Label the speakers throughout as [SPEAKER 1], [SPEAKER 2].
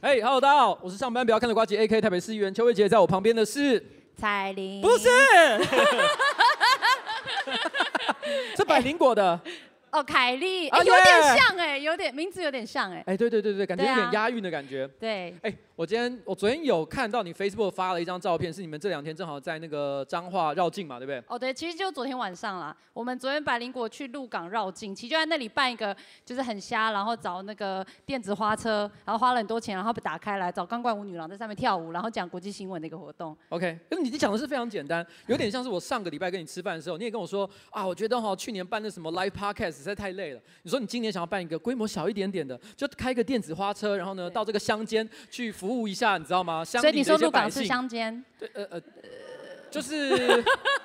[SPEAKER 1] 嘿、hey,，Hello，大家好，我是上班不要看的瓜姐，AK 台北市议员邱慧杰，在我旁边的是
[SPEAKER 2] 彩玲，
[SPEAKER 1] 不是，是百灵果的。
[SPEAKER 2] 哦，凯莉，哎、欸，有点像哎、欸，有点名字有点像哎、欸，
[SPEAKER 1] 哎，对对对对，感觉有点押韵的感觉。
[SPEAKER 2] 对，
[SPEAKER 1] 哎、欸，我今天我昨天有看到你 Facebook 发了一张照片，是你们这两天正好在那个彰化绕境嘛，对不对？
[SPEAKER 2] 哦，对，其实就昨天晚上啦，我们昨天百灵果去鹿港绕境，其实就在那里办一个，就是很瞎，然后找那个电子花车，然后花了很多钱，然后被打开来找钢管舞女郎在上面跳舞，然后讲国际新闻的一个活动。
[SPEAKER 1] OK，那你讲的是非常简单，有点像是我上个礼拜跟你吃饭的时候，你也跟我说啊，我觉得哈去年办的什么 Live Podcast 实在太累了。你说你今年想要办一个规模小一点点的，就开个电子花车，然后呢到这个乡间去服务一下，你知道吗？所以你说鹿港是
[SPEAKER 2] 乡间？
[SPEAKER 1] 对，呃呃，就是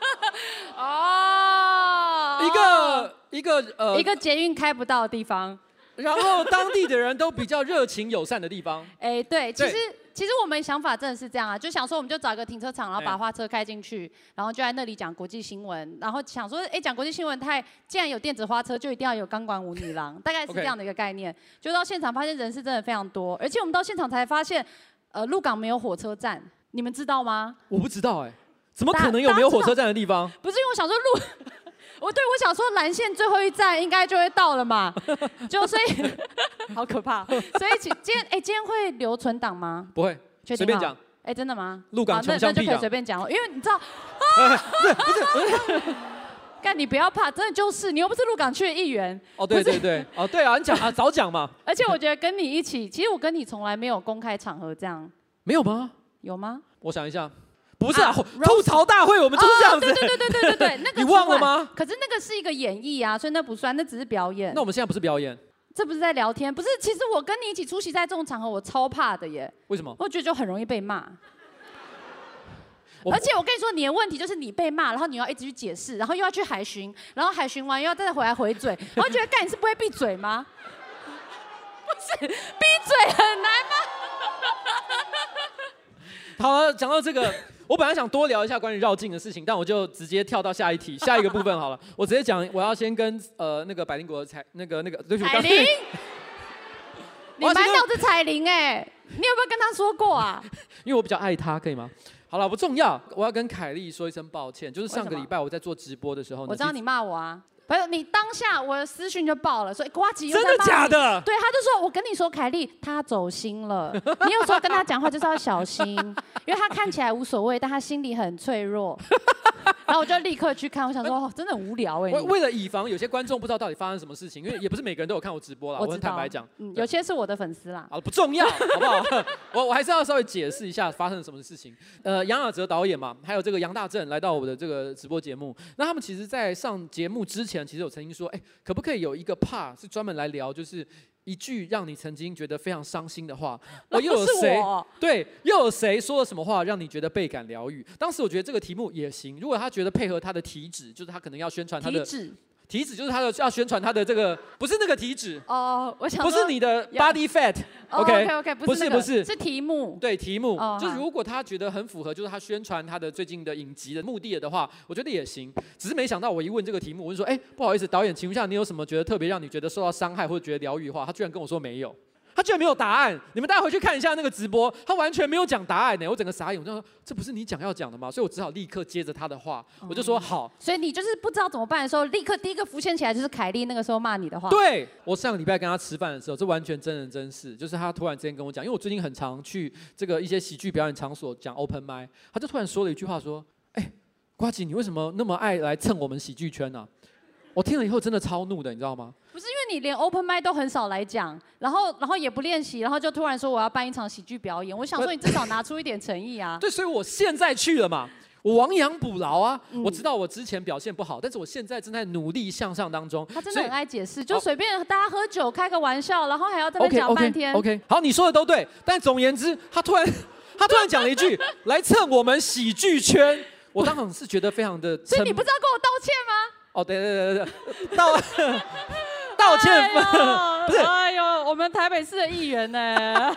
[SPEAKER 2] 哦，
[SPEAKER 1] 一个一个呃
[SPEAKER 2] 一个捷运开不到的地方，
[SPEAKER 1] 然后当地的人都比较热情友善的地方。
[SPEAKER 2] 哎，对，其实。其实我们想法真的是这样啊，就想说我们就找一个停车场，然后把花车开进去，然后就在那里讲国际新闻，然后想说，哎，讲国际新闻太，既然有电子花车，就一定要有钢管舞女郎，大概是这样的一个概念。就到现场发现人是真的非常多，而且我们到现场才发现，呃，鹿港没有火车站，你们知道吗？
[SPEAKER 1] 我不知道哎，怎么可能有没有火车站的地方？
[SPEAKER 2] 不是因为我想说鹿，我对我想说蓝线最后一站应该就会到了嘛，就所以好可怕，所以今今天哎今天会留存档吗？
[SPEAKER 1] 不会。随便讲，
[SPEAKER 2] 哎、欸，真的吗？
[SPEAKER 1] 鹿港穷乡
[SPEAKER 2] 那就可以随便讲了，因为你知道，啊、不是不是，干你不要怕，真的就是，你又不是鹿港区的议员。
[SPEAKER 1] 哦，对对对，哦对啊，你讲啊，早讲嘛。
[SPEAKER 2] 而且我觉得跟你一起，其实我跟你从来没有公开场合这样。
[SPEAKER 1] 没有吗？
[SPEAKER 2] 有吗？
[SPEAKER 1] 我想一下，不是啊，吐槽大会我们就是这样子。
[SPEAKER 2] 对对对对对对对，那个
[SPEAKER 1] 你忘了吗？
[SPEAKER 2] 可是那个是一个演绎啊，所以那不算，那只是表演。
[SPEAKER 1] 那我们现在不是表演。
[SPEAKER 2] 这不是在聊天，不是。其实我跟你一起出席在这种场合，我超怕的耶。
[SPEAKER 1] 为什么？
[SPEAKER 2] 我觉得就很容易被骂。而且我跟你说，你的问题就是你被骂，然后你要一直去解释，然后又要去海巡，然后海巡完又要再回来回嘴，我觉得干你是不会闭嘴吗？不是，闭嘴很难吗？
[SPEAKER 1] 好了，讲到这个。我本来想多聊一下关于绕境的事情，但我就直接跳到下一题，下一个部分好了。我直接讲，我要先跟呃那个百灵国的彩那个那个对不起，彩铃，
[SPEAKER 2] 你满脑子彩铃哎，你有没有跟他说过啊？
[SPEAKER 1] 因为我比较爱他，可以吗？好了，不重要。我要跟凯莉说一声抱歉，就是上个礼拜我在做直播的时候，
[SPEAKER 2] 我知道你骂我啊。不是你当下我的私讯就爆了，所以呱吉
[SPEAKER 1] 真的假的？
[SPEAKER 2] 对，他就说，我跟你说，凯莉他走心了，你有时候跟他讲话就是要小心，因为他看起来无所谓，但他心里很脆弱。然后我就立刻去看，我想说，哦、真的很无聊哎。
[SPEAKER 1] 为为了以防有些观众不知道到底发生什么事情，因为也不是每个人都有看我直播啦，我很坦白讲，
[SPEAKER 2] 嗯，有些是我的粉丝啦。
[SPEAKER 1] 好了，不重要，好不好？我我还是要稍微解释一下发生了什么事情。呃，杨雅哲导演嘛，还有这个杨大正来到我的这个直播节目，那他们其实在上节目之前，其实我曾经说，哎，可不可以有一个 part 是专门来聊，就是。一句让你曾经觉得非常伤心的话，
[SPEAKER 2] 又有谁？
[SPEAKER 1] 对，又有谁说了什么话让你觉得倍感疗愈？当时我觉得这个题目也行，如果他觉得配合他的体脂，就是他可能要宣传他的。体脂就是他的要宣传他的这个，不是那个体脂
[SPEAKER 2] 哦，我想
[SPEAKER 1] 不是你的 body fat，OK
[SPEAKER 2] OK OK，
[SPEAKER 1] 不是不是
[SPEAKER 2] 是。题目，
[SPEAKER 1] 对题目，就是如果他觉得很符合，就是他宣传他的最近的影集的目的的话，我觉得也行。只是没想到我一问这个题目，我就说，哎，不好意思，导演，请问一下，你有什么觉得特别让你觉得受到伤害或者觉得疗愈的话？他居然跟我说没有。他居然没有答案，你们大家回去看一下那个直播，他完全没有讲答案呢，我整个傻眼，我就说这不是你讲要讲的吗？所以我只好立刻接着他的话，我就说好。
[SPEAKER 2] 所以你就是不知道怎么办的时候，立刻第一个浮现起来就是凯莉那个时候骂你的话。
[SPEAKER 1] 对，我上个礼拜跟他吃饭的时候，这完全真人真事，就是他突然之间跟我讲，因为我最近很常去这个一些喜剧表演场所讲 open mic，他就突然说了一句话说，哎，瓜吉，你为什么那么爱来蹭我们喜剧圈呢？我听了以后真的超怒的，你知道吗？
[SPEAKER 2] 不是因为你连 open mic 都很少来讲，然后然后也不练习，然后就突然说我要办一场喜剧表演。我想说你至少拿出一点诚意啊。
[SPEAKER 1] 对，所以我现在去了嘛，我亡羊补牢啊。嗯、我知道我之前表现不好，但是我现在正在努力向上当中。
[SPEAKER 2] 他真的很爱解释，就随便大家喝酒开个玩笑，然后还要在那讲半天。
[SPEAKER 1] OK, okay, okay. 好，你说的都对，但总言之，他突然 他突然讲了一句 来蹭我们喜剧圈，我当场是觉得非常的。
[SPEAKER 2] 所以你不知道跟我道歉吗？
[SPEAKER 1] 哦，对对对对，道 道歉，
[SPEAKER 2] 哎、不是，哎呦，我们台北市的议员呢？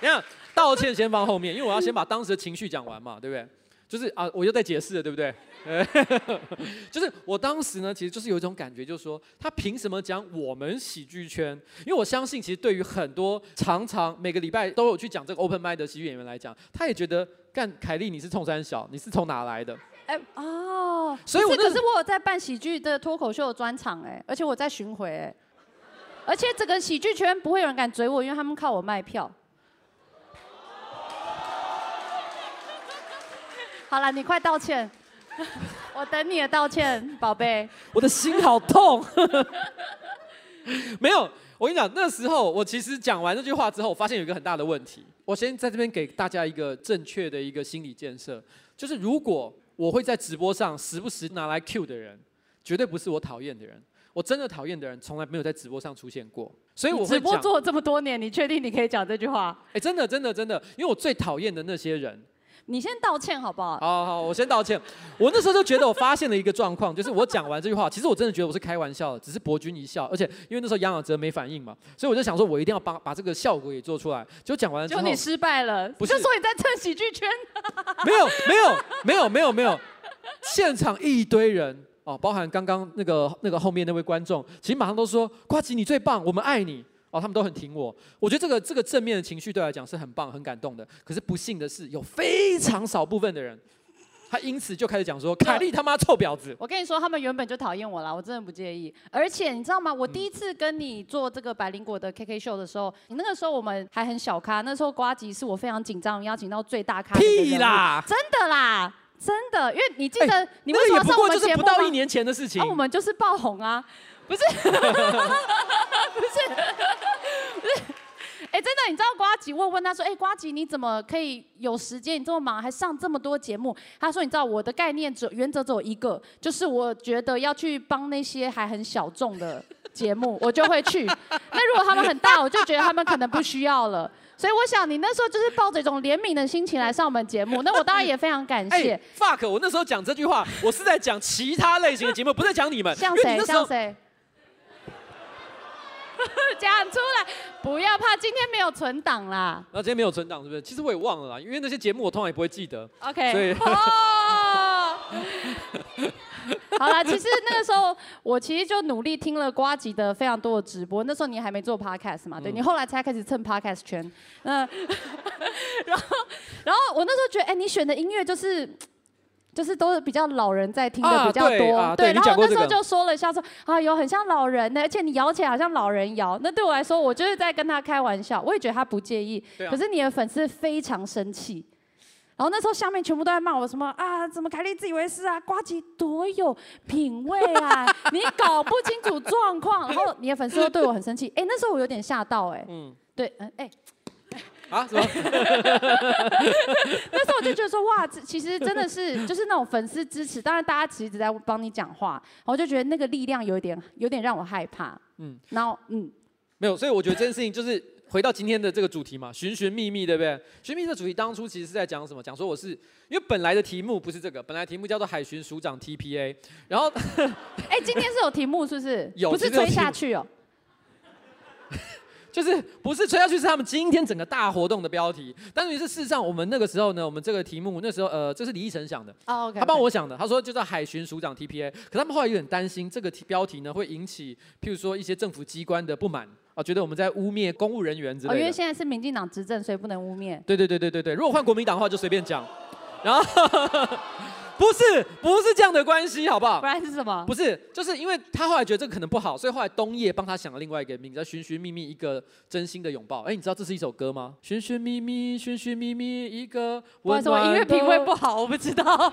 [SPEAKER 1] 你看，道歉先放后面，因为我要先把当时的情绪讲完嘛，对不对？就是啊，我又在解释了，对不对？就是我当时呢，其实就是有一种感觉，就是说他凭什么讲我们喜剧圈？因为我相信，其实对于很多常常每个礼拜都有去讲这个 open m i d 的喜剧演员来讲，他也觉得干凯莉你是冲三小，你是从哪来的？哎
[SPEAKER 2] 哦，所以我可是我有在办喜剧的脱口秀的专场哎，而且我在巡回哎，而且整个喜剧圈不会有人敢追我，因为他们靠我卖票。好了，你快道歉，我等你的道歉，宝贝。
[SPEAKER 1] 我的心好痛。没有，我跟你讲，那时候我其实讲完这句话之后，我发现有一个很大的问题。我先在这边给大家一个正确的一个心理建设，就是如果我会在直播上时不时拿来 cue 的人，绝对不是我讨厌的人。我真的讨厌的人，从来没有在直播上出现过。所以我会
[SPEAKER 2] 直播做了这么多年，你确定你可以讲这句话？
[SPEAKER 1] 哎，真的，真的，真的，因为我最讨厌的那些人。
[SPEAKER 2] 你先道歉好不好？
[SPEAKER 1] 好好，我先道歉。我那时候就觉得我发现了一个状况，就是我讲完这句话，其实我真的觉得我是开玩笑的，只是博君一笑。而且因为那时候杨雅哲没反应嘛，所以我就想说，我一定要帮把这个效果也做出来。就讲完之后，
[SPEAKER 2] 就你失败了，不是就说你在蹭喜剧圈？
[SPEAKER 1] 没有没有没有没有没有，现场一堆人哦，包含刚刚那个那个后面那位观众，其实马上都说瓜吉你最棒，我们爱你。哦，他们都很挺我，我觉得这个这个正面的情绪对我来讲是很棒、很感动的。可是不幸的是，有非常少部分的人，他因此就开始讲说：“凯莉他妈臭婊子。”
[SPEAKER 2] 我跟你说，他们原本就讨厌我啦，我真的不介意。而且你知道吗？我第一次跟你做这个百灵果的 KK 秀的时候，你那个时候我们还很小咖，那时候瓜吉是我非常紧张邀请到最大咖的。
[SPEAKER 1] 屁啦！
[SPEAKER 2] 真的啦，真的，因为你记得、欸、你为什么上我们节目吗？
[SPEAKER 1] 就是不到一年前的事情。
[SPEAKER 2] 啊、我们就是爆红啊。不是，不是，不是，哎，真的，你知道瓜吉？我问他说，哎，瓜吉，你怎么可以有时间？你这么忙，还上这么多节目？他说，你知道我的概念只原则只有一个，就是我觉得要去帮那些还很小众的节目，我就会去。那如果他们很大，我就觉得他们可能不需要了。所以我想，你那时候就是抱着一种怜悯的心情来上我们节目，那我当然也非常感谢。
[SPEAKER 1] fuck，我那时候讲这句话，我是在讲其他类型的节目，不是在讲你们。
[SPEAKER 2] 像谁？像谁？讲出来，不要怕，今天没有存档啦。
[SPEAKER 1] 那今天没有存档是不是？其实我也忘了啦，因为那些节目我通常也不会记得。
[SPEAKER 2] OK。
[SPEAKER 1] 所以。
[SPEAKER 2] 好啦，其实那个时候我其实就努力听了瓜吉的非常多的直播。那时候你还没做 Podcast 嘛？对，你后来才开始蹭 Podcast 圈。嗯。然后，然后我那时候觉得，哎，你选的音乐就是。就是都是比较老人在听的比较多，啊、对，然后那时候就说了一下说啊，有很像老人的，而且你摇起来好像老人摇，那对我来说，我就是在跟他开玩笑，我也觉得他不介意。啊、可是你的粉丝非常生气，然后那时候下面全部都在骂我什么啊，怎么凯莉自以为是啊，瓜吉多有品味啊，你搞不清楚状况，然后你的粉丝都对我很生气，哎，那时候我有点吓到，哎，嗯，对，嗯，哎。啊？什么？那时候我就觉得说，哇，这其实真的是就是那种粉丝支持，当然大家其实一直在帮你讲话，我就觉得那个力量有一点有点让我害怕。嗯，然后嗯，
[SPEAKER 1] 没有，所以我觉得这件事情就是回到今天的这个主题嘛，寻寻觅觅，对不对？寻觅的主题当初其实是在讲什么？讲说我是因为本来的题目不是这个，本来题目叫做海巡署长 TPA，然后
[SPEAKER 2] 哎，今天是有题目是不是？
[SPEAKER 1] 有，
[SPEAKER 2] 不是追下去哦。
[SPEAKER 1] 就是不是吹下去，是他们今天整个大活动的标题。但是事实上，我们那个时候呢，我们这个题目那时候呃，这是李奕晨想的，oh, okay, okay. 他帮我想的。他说就叫海巡署长 TPA，可他们后来有点担心这个标题呢会引起，譬如说一些政府机关的不满啊，觉得我们在污蔑公务人员之类的。
[SPEAKER 2] 哦，因为现在是民进党执政，所以不能污蔑。
[SPEAKER 1] 对对对对对对，如果换国民党的话，就随便讲。然后。不是，不是这样的关系，好不好？
[SPEAKER 2] 不然是什么？
[SPEAKER 1] 不是，就是因为他后来觉得这个可能不好，所以后来冬叶帮他想了另外一个名字，叫《寻寻觅觅一个真心的拥抱》。哎，你知道这是一首歌吗？寻寻觅觅，寻寻觅觅一个温暖的。
[SPEAKER 2] 我音乐品味不好，我不知道。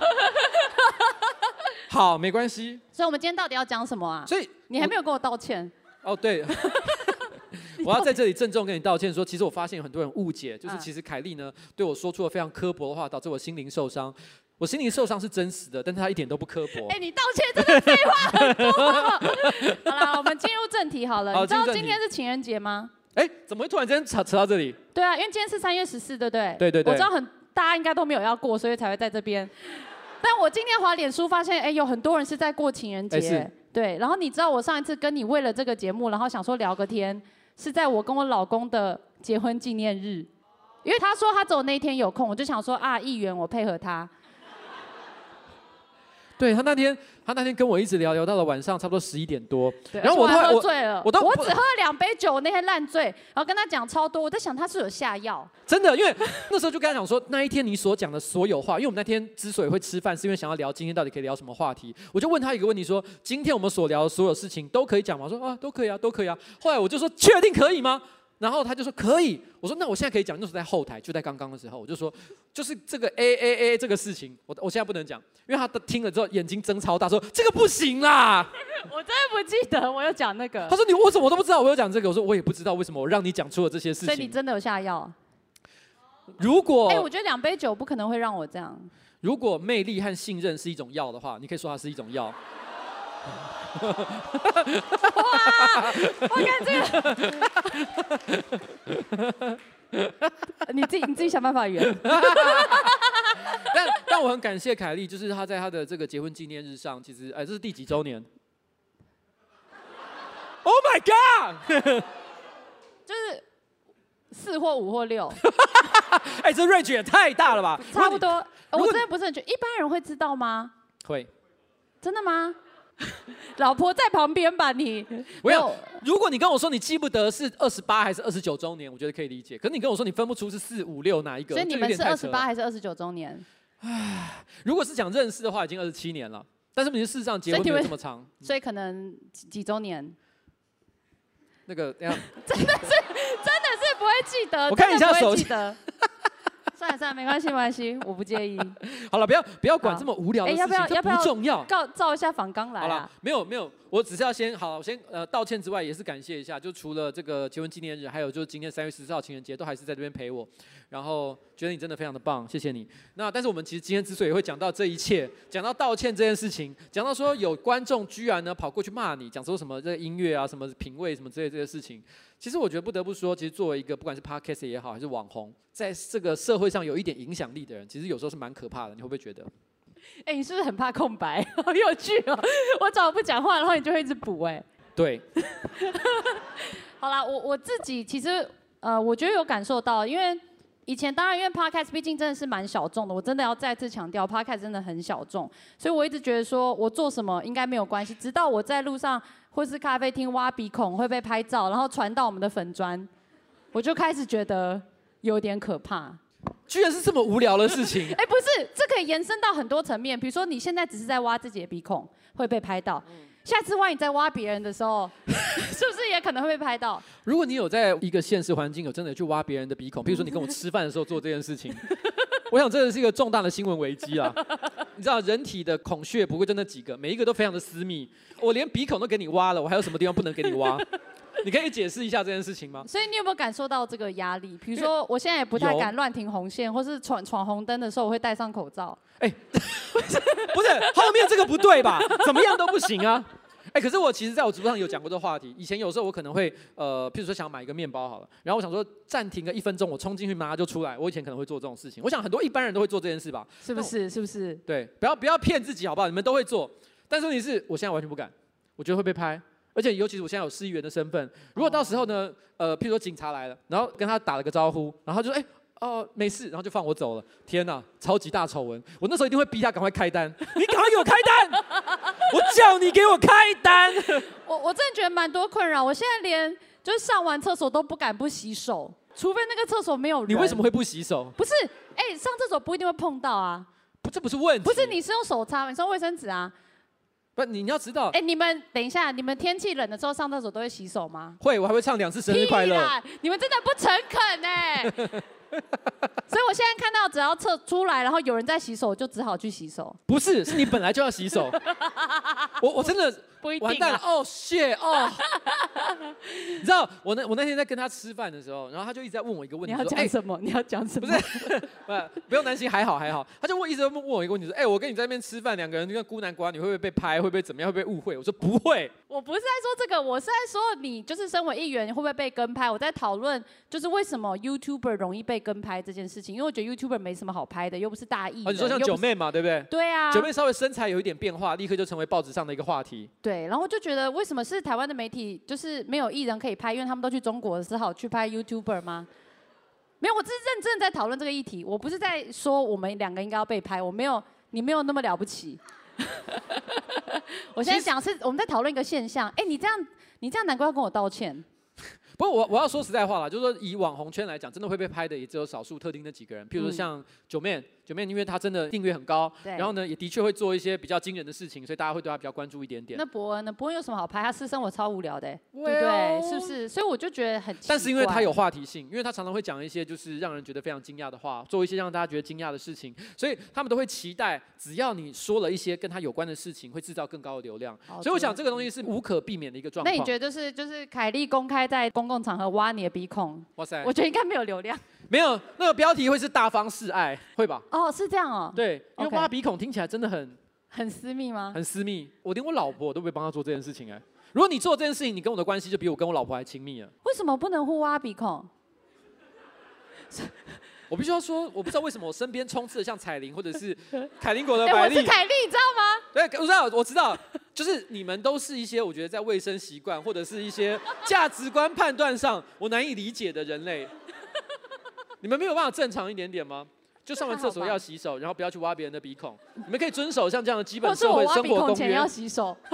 [SPEAKER 1] 好，没关系。
[SPEAKER 2] 所以我们今天到底要讲什么啊？
[SPEAKER 1] 所以
[SPEAKER 2] 你还没有跟我道歉。
[SPEAKER 1] 哦，对。我要在这里郑重跟你道歉，说其实我发现有很多人误解，就是其实凯莉呢对我说出了非常刻薄的话，导致我心灵受伤。我心灵受伤是真实的，但是他一点都不刻薄。
[SPEAKER 2] 哎、欸，你道歉真的废话很多。好了，我们进入正题好了。好，你知道今天是情人节吗？
[SPEAKER 1] 哎、欸，怎么会突然间扯扯到这里？
[SPEAKER 2] 对啊，因为今天是三月十四，对不对？
[SPEAKER 1] 对对对。
[SPEAKER 2] 我知道很大家应该都没有要过，所以才会在这边。但我今天滑脸书发现，哎、欸，有很多人是在过情人节。欸、对，然后你知道我上一次跟你为了这个节目，然后想说聊个天，是在我跟我老公的结婚纪念日，因为他说他走那天有空，我就想说啊，议员我配合他。
[SPEAKER 1] 对他那天，他那天跟我一直聊聊到了晚上差不多十一点多。
[SPEAKER 2] 对，
[SPEAKER 1] 然后我
[SPEAKER 2] 都喝醉了，我都我只喝了两杯酒，我那天烂醉，然后跟他讲超多，我在想他是有下药。
[SPEAKER 1] 真的，因为那时候就跟他讲说，那一天你所讲的所有话，因为我们那天之所以会吃饭，是因为想要聊今天到底可以聊什么话题。我就问他一个问题说，今天我们所聊的所有事情都可以讲吗？我说啊，都可以啊，都可以啊。后来我就说，确定可以吗？然后他就说可以，我说那我现在可以讲，那时候在后台，就在刚刚的时候，我就说就是这个 A A A 这个事情，我我现在不能讲，因为他听了之后眼睛睁超大，说这个不行啦。
[SPEAKER 2] 我真的不记得我有讲那个。
[SPEAKER 1] 他说你我怎么都不知道我有讲这个，我说我也不知道为什么我让你讲出了这些事情。
[SPEAKER 2] 所以你真的有下药？
[SPEAKER 1] 如果
[SPEAKER 2] 哎，我觉得两杯酒不可能会让我这样。
[SPEAKER 1] 如果魅力和信任是一种药的话，你可以说它是一种药。
[SPEAKER 2] 哇！我看这个，你自己你自己想办法圆。
[SPEAKER 1] 但但我很感谢凯莉，就是她在她的这个结婚纪念日上，其实哎，这是第几周年？Oh my god！
[SPEAKER 2] 就是四或五或六。
[SPEAKER 1] 哎，这 range 也太大了吧？
[SPEAKER 2] 差不多。我真的不是很觉得，一般人会知道吗？
[SPEAKER 1] 会。
[SPEAKER 2] 真的吗？老婆在旁边吧，你
[SPEAKER 1] 没有。如果你跟我说你记不得是二十八还是二十九周年，我觉得可以理解。可是你跟我说你分不出是四五六哪一个，
[SPEAKER 2] 所以你们是二十八还是二十九周年？
[SPEAKER 1] 唉，如果是讲认识的话，已经二十七年了。但是你事实上结婚没有这么长，
[SPEAKER 2] 所以，可能几几周年？
[SPEAKER 1] 那个
[SPEAKER 2] 真的是真的是不会记得，
[SPEAKER 1] 我看一下手机。
[SPEAKER 2] 算了算了，没关系没关系，我不介意。
[SPEAKER 1] 好了，不要不要管这么无聊的事情，欸、要不要这不重要。
[SPEAKER 2] 告照一下访刚来。
[SPEAKER 1] 好了，没有没有，我只是要先好，先呃道歉之外，也是感谢一下，就除了这个结婚纪念日，还有就是今天三月十四号情人节，都还是在这边陪我。然后觉得你真的非常的棒，谢谢你。那但是我们其实今天之所以会讲到这一切，讲到道歉这件事情，讲到说有观众居然呢跑过去骂你，讲说什么这个音乐啊，什么品味什么之类这些事情，其实我觉得不得不说，其实作为一个不管是 podcast 也好，还是网红，在这个社会上有一点影响力的人，其实有时候是蛮可怕的。你会不会觉得？
[SPEAKER 2] 哎，你是不是很怕空白？好有趣哦！我早不讲话，然后你就会一直补哎。
[SPEAKER 1] 对。
[SPEAKER 2] 好啦，我我自己其实呃，我觉得有感受到，因为。以前当然，因为 Podcast 毕竟真的是蛮小众的，我真的要再次强调，Podcast 真的很小众，所以我一直觉得说我做什么应该没有关系。直到我在路上或是咖啡厅挖鼻孔会被拍照，然后传到我们的粉砖，我就开始觉得有点可怕。
[SPEAKER 1] 居然是这么无聊的事情？
[SPEAKER 2] 哎，不是，这可以延伸到很多层面，比如说你现在只是在挖自己的鼻孔会被拍到。下次万一在挖别人的时候，是不是也可能会被拍到？
[SPEAKER 1] 如果你有在一个现实环境有真的去挖别人的鼻孔，比如说你跟我吃饭的时候做这件事情，我想这个是一个重大的新闻危机啊！你知道人体的孔穴不会就那几个，每一个都非常的私密，我连鼻孔都给你挖了，我还有什么地方不能给你挖？你可以解释一下这件事情吗？
[SPEAKER 2] 所以你有没有感受到这个压力？比如说我现在也不太敢乱停红线，或是闯闯红灯的时候，我会戴上口罩。哎、欸，不是，
[SPEAKER 1] 后面这个不对吧？怎么样都不行啊！哎，可是我其实在我直播上有讲过这个话题。以前有时候我可能会，呃，譬如说想买一个面包好了，然后我想说暂停个一分钟，我冲进去马上就出来。我以前可能会做这种事情。我想很多一般人都会做这件事吧？
[SPEAKER 2] 是不是？是不是？
[SPEAKER 1] 对，不要不要骗自己好不好？你们都会做，但是问题是我现在完全不敢，我觉得会被拍，而且尤其是我现在有市议员的身份，如果到时候呢，呃，譬如说警察来了，然后跟他打了个招呼，然后就说哎。哦，没事，然后就放我走了。天哪，超级大丑闻！我那时候一定会逼他赶快开单。你赶快给我开单！我叫你给我开单。
[SPEAKER 2] 我我真的觉得蛮多困扰。我现在连就是上完厕所都不敢不洗手，除非那个厕所没有人。
[SPEAKER 1] 你为什么会不洗手？
[SPEAKER 2] 不是，哎、欸，上厕所不一定会碰到啊。
[SPEAKER 1] 不，这不是问题。
[SPEAKER 2] 不是，你是用手擦，你是用卫生纸啊。
[SPEAKER 1] 不，你你要知道。哎、
[SPEAKER 2] 欸，你们等一下，你们天气冷的时候上厕所都会洗手吗？
[SPEAKER 1] 会，我还会唱两次生日快乐。
[SPEAKER 2] 你们真的不诚恳哎。所以我现在看到，只要测出来，然后有人在洗手，就只好去洗手。
[SPEAKER 1] 不是，是你本来就要洗手。我我真的
[SPEAKER 2] 不一定、啊、
[SPEAKER 1] 完蛋了哦，shit 哦。你知道我那我那天在跟他吃饭的时候，然后他就一直在问我一个问题，
[SPEAKER 2] 你要讲什么？欸、你要讲什么？
[SPEAKER 1] 不是，不不用担心，还好还好。他就问一直问我一个问题，说：哎、欸，我跟你在那边吃饭，两个人就像孤男寡女，会不会被拍？会不会怎么样？会不会误会？我说不会。
[SPEAKER 2] 我不是在说这个，我是在说你就是身为议员，会不会被跟拍？我在讨论就是为什么 YouTuber 容易被跟拍这件事情，因为我觉得 YouTuber 没什么好拍的，又不是大艺。哦，
[SPEAKER 1] 你说像九妹嘛，对不对？
[SPEAKER 2] 对啊。
[SPEAKER 1] 九妹稍微身材有一点变化，立刻就成为报纸上的一个话题。
[SPEAKER 2] 对，然后就觉得为什么是台湾的媒体就是没有艺人可以拍，因为他们都去中国，只好去拍 YouTuber 吗？没有，我只是认真在讨论这个议题，我不是在说我们两个应该要被拍，我没有，你没有那么了不起。我现在讲是我们在讨论一个现象。哎，你这样，你这样难怪要跟我道歉。
[SPEAKER 1] 不过我我要说实在话了，就是说以网红圈来讲，真的会被拍的也只有少数特定的几个人，譬如说像九妹。九妹，因为他真的订阅很高，然后呢，也的确会做一些比较惊人的事情，所以大家会对他比较关注一点点。
[SPEAKER 2] 那博恩呢？博恩有什么好拍？他私生活超无聊的，对不对？是不是？所以我就觉得很。
[SPEAKER 1] 但是因为他有话题性，因为他常常会讲一些就是让人觉得非常惊讶的话，做一些让大家觉得惊讶的事情，所以他们都会期待，只要你说了一些跟他有关的事情，会制造更高的流量。所以我想这个东西是无可避免的一个状况。
[SPEAKER 2] 那你觉得就是就是凯莉公开在公共场合挖你的鼻孔？哇塞！我觉得应该没有流量。
[SPEAKER 1] 没有，那个标题会是大方示爱，会吧？
[SPEAKER 2] 哦，是这样哦。
[SPEAKER 1] 对，因为挖鼻孔听起来真的很
[SPEAKER 2] 很私密吗？
[SPEAKER 1] 很私密，我连我老婆都不会帮他做这件事情哎。如果你做这件事情，你跟我的关系就比我跟我老婆还亲密了。
[SPEAKER 2] 为什么不能互挖鼻孔？
[SPEAKER 1] 我必须要说，我不知道为什么我身边充斥的像彩铃或者是 凯林果的百丽，
[SPEAKER 2] 我是凯丽，你知道吗？
[SPEAKER 1] 对，我知道，我知道，就是你们都是一些我觉得在卫生习惯或者是一些价值观判断上我难以理解的人类。你们没有办法正常一点点吗？就上完厕所要洗手，然后不要去挖别人的鼻孔。你们可以遵守像这样的基本社会生活公约。
[SPEAKER 2] 要洗手，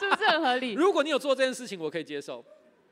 [SPEAKER 2] 是不是很合理？
[SPEAKER 1] 如果你有做这件事情，我可以接受。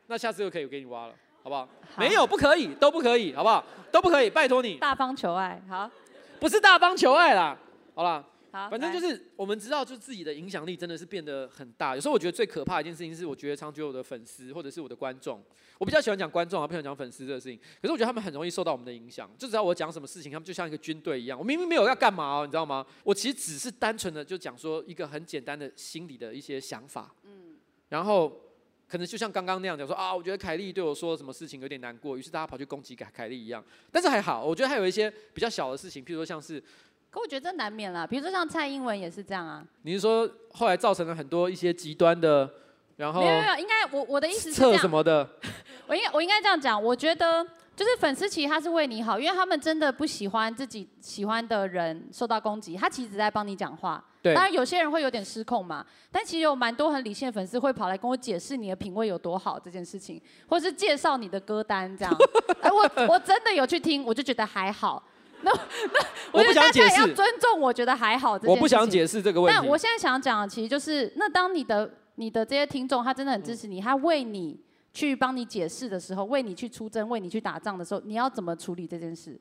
[SPEAKER 1] 那下次又可以给你挖了，好不好？好没有，不可以，都不可以，好不好？都不可以，拜托你。
[SPEAKER 2] 大方求爱，好。
[SPEAKER 1] 不是大方求爱啦，好啦。好，反正就是我们知道，就自己的影响力真的是变得很大。有时候我觉得最可怕的一件事情是，我觉得常觉得我的粉丝或者是我的观众，我比较喜欢讲观众啊，不喜欢讲粉丝这个事情。可是我觉得他们很容易受到我们的影响，就只要我讲什么事情，他们就像一个军队一样。我明明没有要干嘛哦，你知道吗？我其实只是单纯的就讲说一个很简单的心理的一些想法。嗯。然后可能就像刚刚那样讲说啊，我觉得凯莉对我说什么事情有点难过，于是大家跑去攻击凯凯莉一样。但是还好，我觉得还有一些比较小的事情，譬如说像是。
[SPEAKER 2] 可我觉得这难免啦，比如说像蔡英文也是这样啊。
[SPEAKER 1] 你是说后来造成了很多一些极端的，然后没有没有，应该
[SPEAKER 2] 我我的意思是这样。
[SPEAKER 1] 什么的？
[SPEAKER 2] 我应该我应该这样讲，我觉得就是粉丝其实他是为你好，因为他们真的不喜欢自己喜欢的人受到攻击，他其实在帮你讲话。对。当然有些人会有点失控嘛，但其实有蛮多很理性的粉丝会跑来跟我解释你的品味有多好这件事情，或是介绍你的歌单这样。哎，我我真的有去听，我就觉得还好。那 那，我觉得大家也要尊重，我觉得还好。
[SPEAKER 1] 我不想解释这个问题。
[SPEAKER 2] 但我现在想讲的，其实就是，那当你的你的这些听众，他真的很支持你，他为你去帮你解释的时候，为你去出征，为你去打仗的时候，你要怎么处理这件事？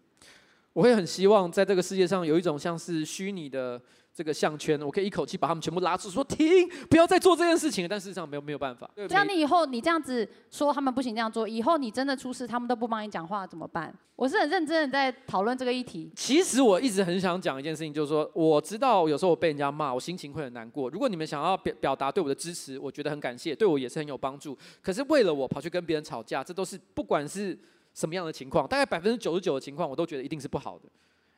[SPEAKER 1] 我会很希望在这个世界上有一种像是虚拟的。这个项圈，我可以一口气把他们全部拉住，说停，不要再做这件事情了。但事实上没有没有办法。
[SPEAKER 2] 这样你以后你这样子说他们不行这样做，以后你真的出事，他们都不帮你讲话怎么办？我是很认真的在讨论这个议题。
[SPEAKER 1] 其实我一直很想讲一件事情，就是说我知道有时候我被人家骂，我心情会很难过。如果你们想要表表达对我的支持，我觉得很感谢，对我也是很有帮助。可是为了我跑去跟别人吵架，这都是不管是什么样的情况，大概百分之九十九的情况，我都觉得一定是不好的。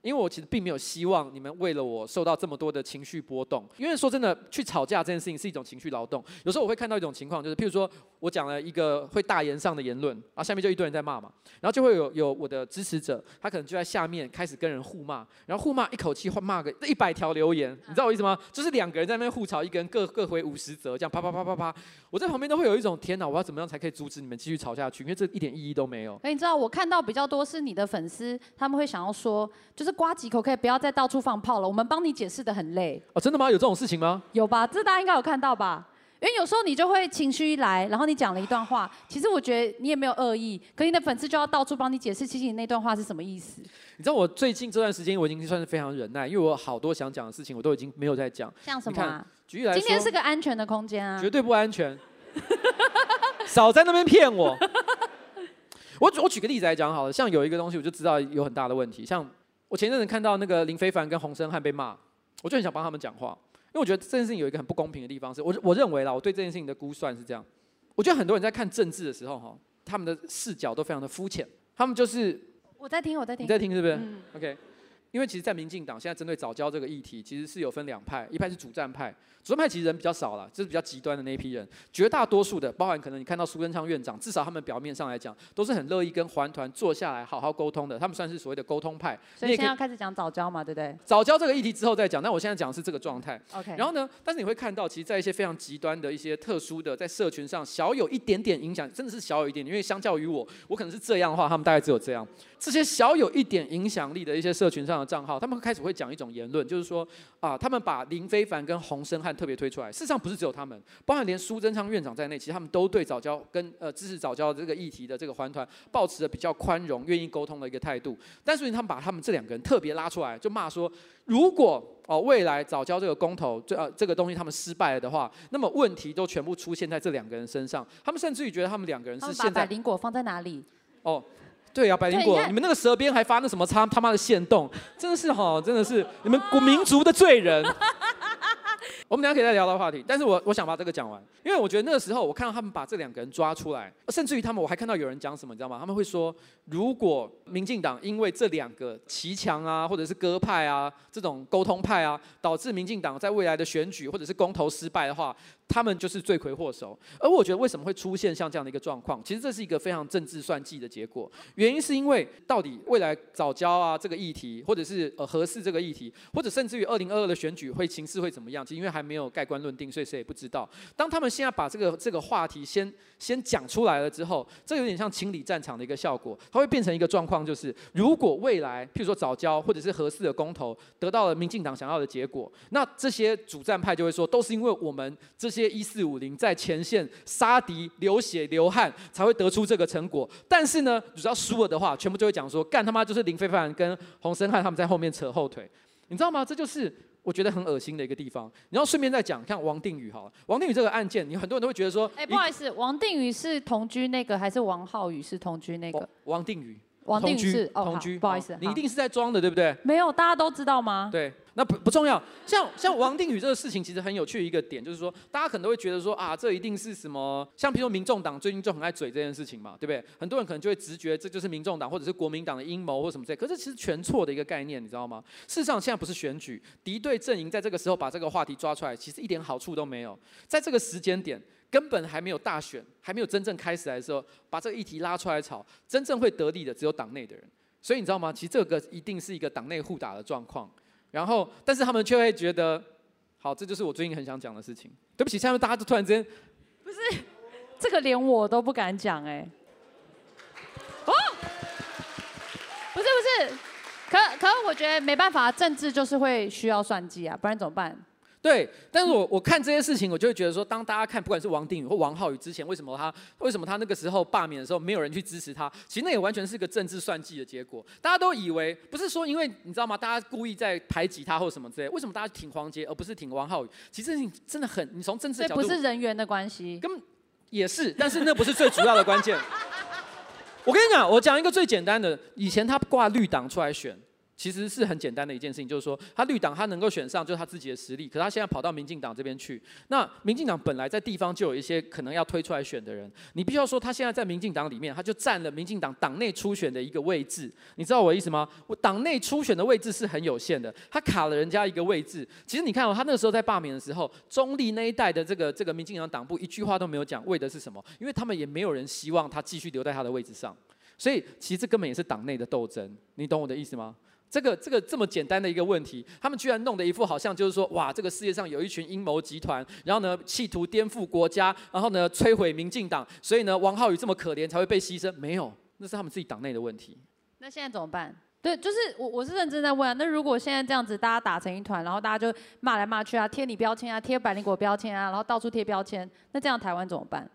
[SPEAKER 1] 因为我其实并没有希望你们为了我受到这么多的情绪波动。因为说真的，去吵架这件事情是一种情绪劳动。有时候我会看到一种情况，就是譬如说我讲了一个会大言上的言论，啊，下面就一堆人在骂嘛，然后就会有有我的支持者，他可能就在下面开始跟人互骂，然后互骂一口气会骂个一百条留言，你知道我意思吗？就是两个人在那边互吵，一个人各各回五十则，这样啪啪啪啪啪。我在旁边都会有一种天哪，我要怎么样才可以阻止你们继续吵下去？因为这一点意义都没有。
[SPEAKER 2] 哎，你知道我看到比较多是你的粉丝，他们会想要说，就是呱吉可不可以不要再到处放炮了，我们帮你解释的很累。
[SPEAKER 1] 哦，真的吗？有这种事情吗？
[SPEAKER 2] 有吧，这大家应该有看到吧？因为有时候你就会情绪一来，然后你讲了一段话，其实我觉得你也没有恶意，可你的粉丝就要到处帮你解释，其实你那段话是什么意思？
[SPEAKER 1] 你知道我最近这段时间我已经算是非常忍耐，因为我好多想讲的事情我都已经没有在讲。
[SPEAKER 2] 像什么啊？
[SPEAKER 1] 举例来说，
[SPEAKER 2] 今天是个安全的空间啊。
[SPEAKER 1] 绝对不安全。少在那边骗我。我我举个例子来讲好了，像有一个东西我就知道有很大的问题，像。我前阵子看到那个林非凡跟洪生汉被骂，我就很想帮他们讲话，因为我觉得这件事情有一个很不公平的地方，是我我认为啦，我对这件事情的估算是这样，我觉得很多人在看政治的时候哈，他们的视角都非常的肤浅，他们就是
[SPEAKER 2] 我在听我在听
[SPEAKER 1] 你在听是不是？嗯，OK。因为其实，在民进党现在针对早教这个议题，其实是有分两派，一派是主战派，主战派其实人比较少了，就是比较极端的那一批人，绝大多数的，包含可能你看到苏贞昌院长，至少他们表面上来讲，都是很乐意跟环团坐下来好好沟通的，他们算是所谓的沟通派。
[SPEAKER 2] 所以现在要开始讲早教嘛，对不对？
[SPEAKER 1] 早教这个议题之后再讲，那我现在讲的是这个状态。
[SPEAKER 2] OK。
[SPEAKER 1] 然后呢，但是你会看到，其实，在一些非常极端的一些特殊的，在社群上小有一点点影响，真的是小有一点点，因为相较于我，我可能是这样的话，他们大概只有这样。这些小有一点影响力的一些社群上的账号，他们开始会讲一种言论，就是说啊，他们把林非凡跟洪申汉特别推出来。事实上不是只有他们，包含连苏贞昌院长在内，其实他们都对早教跟呃支持早教这个议题的这个环团，抱持着比较宽容、愿意沟通的一个态度。但是他们把他们这两个人特别拉出来，就骂说，如果哦未来早教这个公投这呃这个东西他们失败了的话，那么问题都全部出现在这两个人身上。他们甚至于觉得他们两个人是现在
[SPEAKER 2] 把林果放在哪里？
[SPEAKER 1] 哦。对啊，百灵果，你们那个舌边还发那什么他他妈的线动，真的是哈，真的是你们古民族的罪人。我们等下可以再聊到话题，但是我我想把这个讲完，因为我觉得那个时候我看到他们把这两个人抓出来，甚至于他们我还看到有人讲什么，你知道吗？他们会说，如果民进党因为这两个骑墙啊，或者是鸽派啊这种沟通派啊，导致民进党在未来的选举或者是公投失败的话，他们就是罪魁祸首。而我觉得为什么会出现像这样的一个状况？其实这是一个非常政治算计的结果。原因是因为到底未来早教啊这个议题，或者是呃合适这个议题，或者甚至于二零二二的选举会形势会怎么样？其实因为还没有盖棺论定，所以谁也不知道。当他们现在把这个这个话题先先讲出来了之后，这有点像清理战场的一个效果。它会变成一个状况，就是如果未来譬如说藻礁或者是合适的公投得到了民进党想要的结果，那这些主战派就会说，都是因为我们这些一四五零在前线杀敌流血流汗才会得出这个成果。但是呢，只要输了的话，全部就会讲说，干他妈就是林飞帆跟洪森汉他们在后面扯后腿，你知道吗？这就是。我觉得很恶心的一个地方，然后顺便再讲，看王定宇好了，王定宇这个案件，你很多人都会觉得说，
[SPEAKER 2] 哎，不好意思，王定宇是同居那个，还是王浩宇是同居那个？
[SPEAKER 1] 哦、王定宇。
[SPEAKER 2] 王定宇是
[SPEAKER 1] 同居，
[SPEAKER 2] 不好意思，
[SPEAKER 1] 你一定是在装的，对不对？
[SPEAKER 2] 没有，大家都知道吗？
[SPEAKER 1] 对，那不不重要。像像王定宇这个事情，其实很有趣的一个点，就是说，大家可能都会觉得说啊，这一定是什么？像比如说，民众党最近就很爱嘴这件事情嘛，对不对？很多人可能就会直觉这就是民众党或者是国民党的阴谋或什么之类。可是其实全错的一个概念，你知道吗？事实上，现在不是选举，敌对阵营在这个时候把这个话题抓出来，其实一点好处都没有。在这个时间点。根本还没有大选，还没有真正开始来的时候，把这个议题拉出来炒，真正会得利的只有党内的人。所以你知道吗？其实这个一定是一个党内互打的状况。然后，但是他们却会觉得，好，这就是我最近很想讲的事情。对不起，下面大家都突然之间，
[SPEAKER 2] 不是，这个连我都不敢讲哎。哦，不是不是，可可我觉得没办法，政治就是会需要算计啊，不然怎么办？
[SPEAKER 1] 对，但是我我看这些事情，我就会觉得说，当大家看，不管是王定宇或王浩宇之前，为什么他为什么他那个时候罢免的时候，没有人去支持他？其实那也完全是个政治算计的结果。大家都以为不是说，因为你知道吗？大家故意在排挤他或什么之类。为什么大家挺黄杰而不是挺王浩宇？其实你真的很，你从政治角度，
[SPEAKER 2] 不是人员的关系，
[SPEAKER 1] 根本也是，但是那不是最主要的关键。我跟你讲，我讲一个最简单的，以前他挂绿党出来选。其实是很简单的一件事情，就是说他绿党他能够选上，就是他自己的实力。可他现在跑到民进党这边去，那民进党本来在地方就有一些可能要推出来选的人，你必须要说他现在在民进党里面，他就占了民进党党内初选的一个位置。你知道我意思吗？我党内初选的位置是很有限的，他卡了人家一个位置。其实你看哦，他那个时候在罢免的时候，中立那一代的这个这个民进党党部一句话都没有讲，为的是什么？因为他们也没有人希望他继续留在他的位置上。所以其实这根本也是党内的斗争，你懂我的意思吗？这个这个这么简单的一个问题，他们居然弄得一副好像就是说，哇，这个世界上有一群阴谋集团，然后呢，企图颠覆国家，然后呢，摧毁民进党，所以呢，王浩宇这么可怜才会被牺牲？没有，那是他们自己党内的问题。
[SPEAKER 2] 那现在怎么办？对，就是我我是认真在问啊。那如果现在这样子，大家打成一团，然后大家就骂来骂去啊，贴你标签啊，贴百灵果标签啊，然后到处贴标签，那这样台湾怎么办？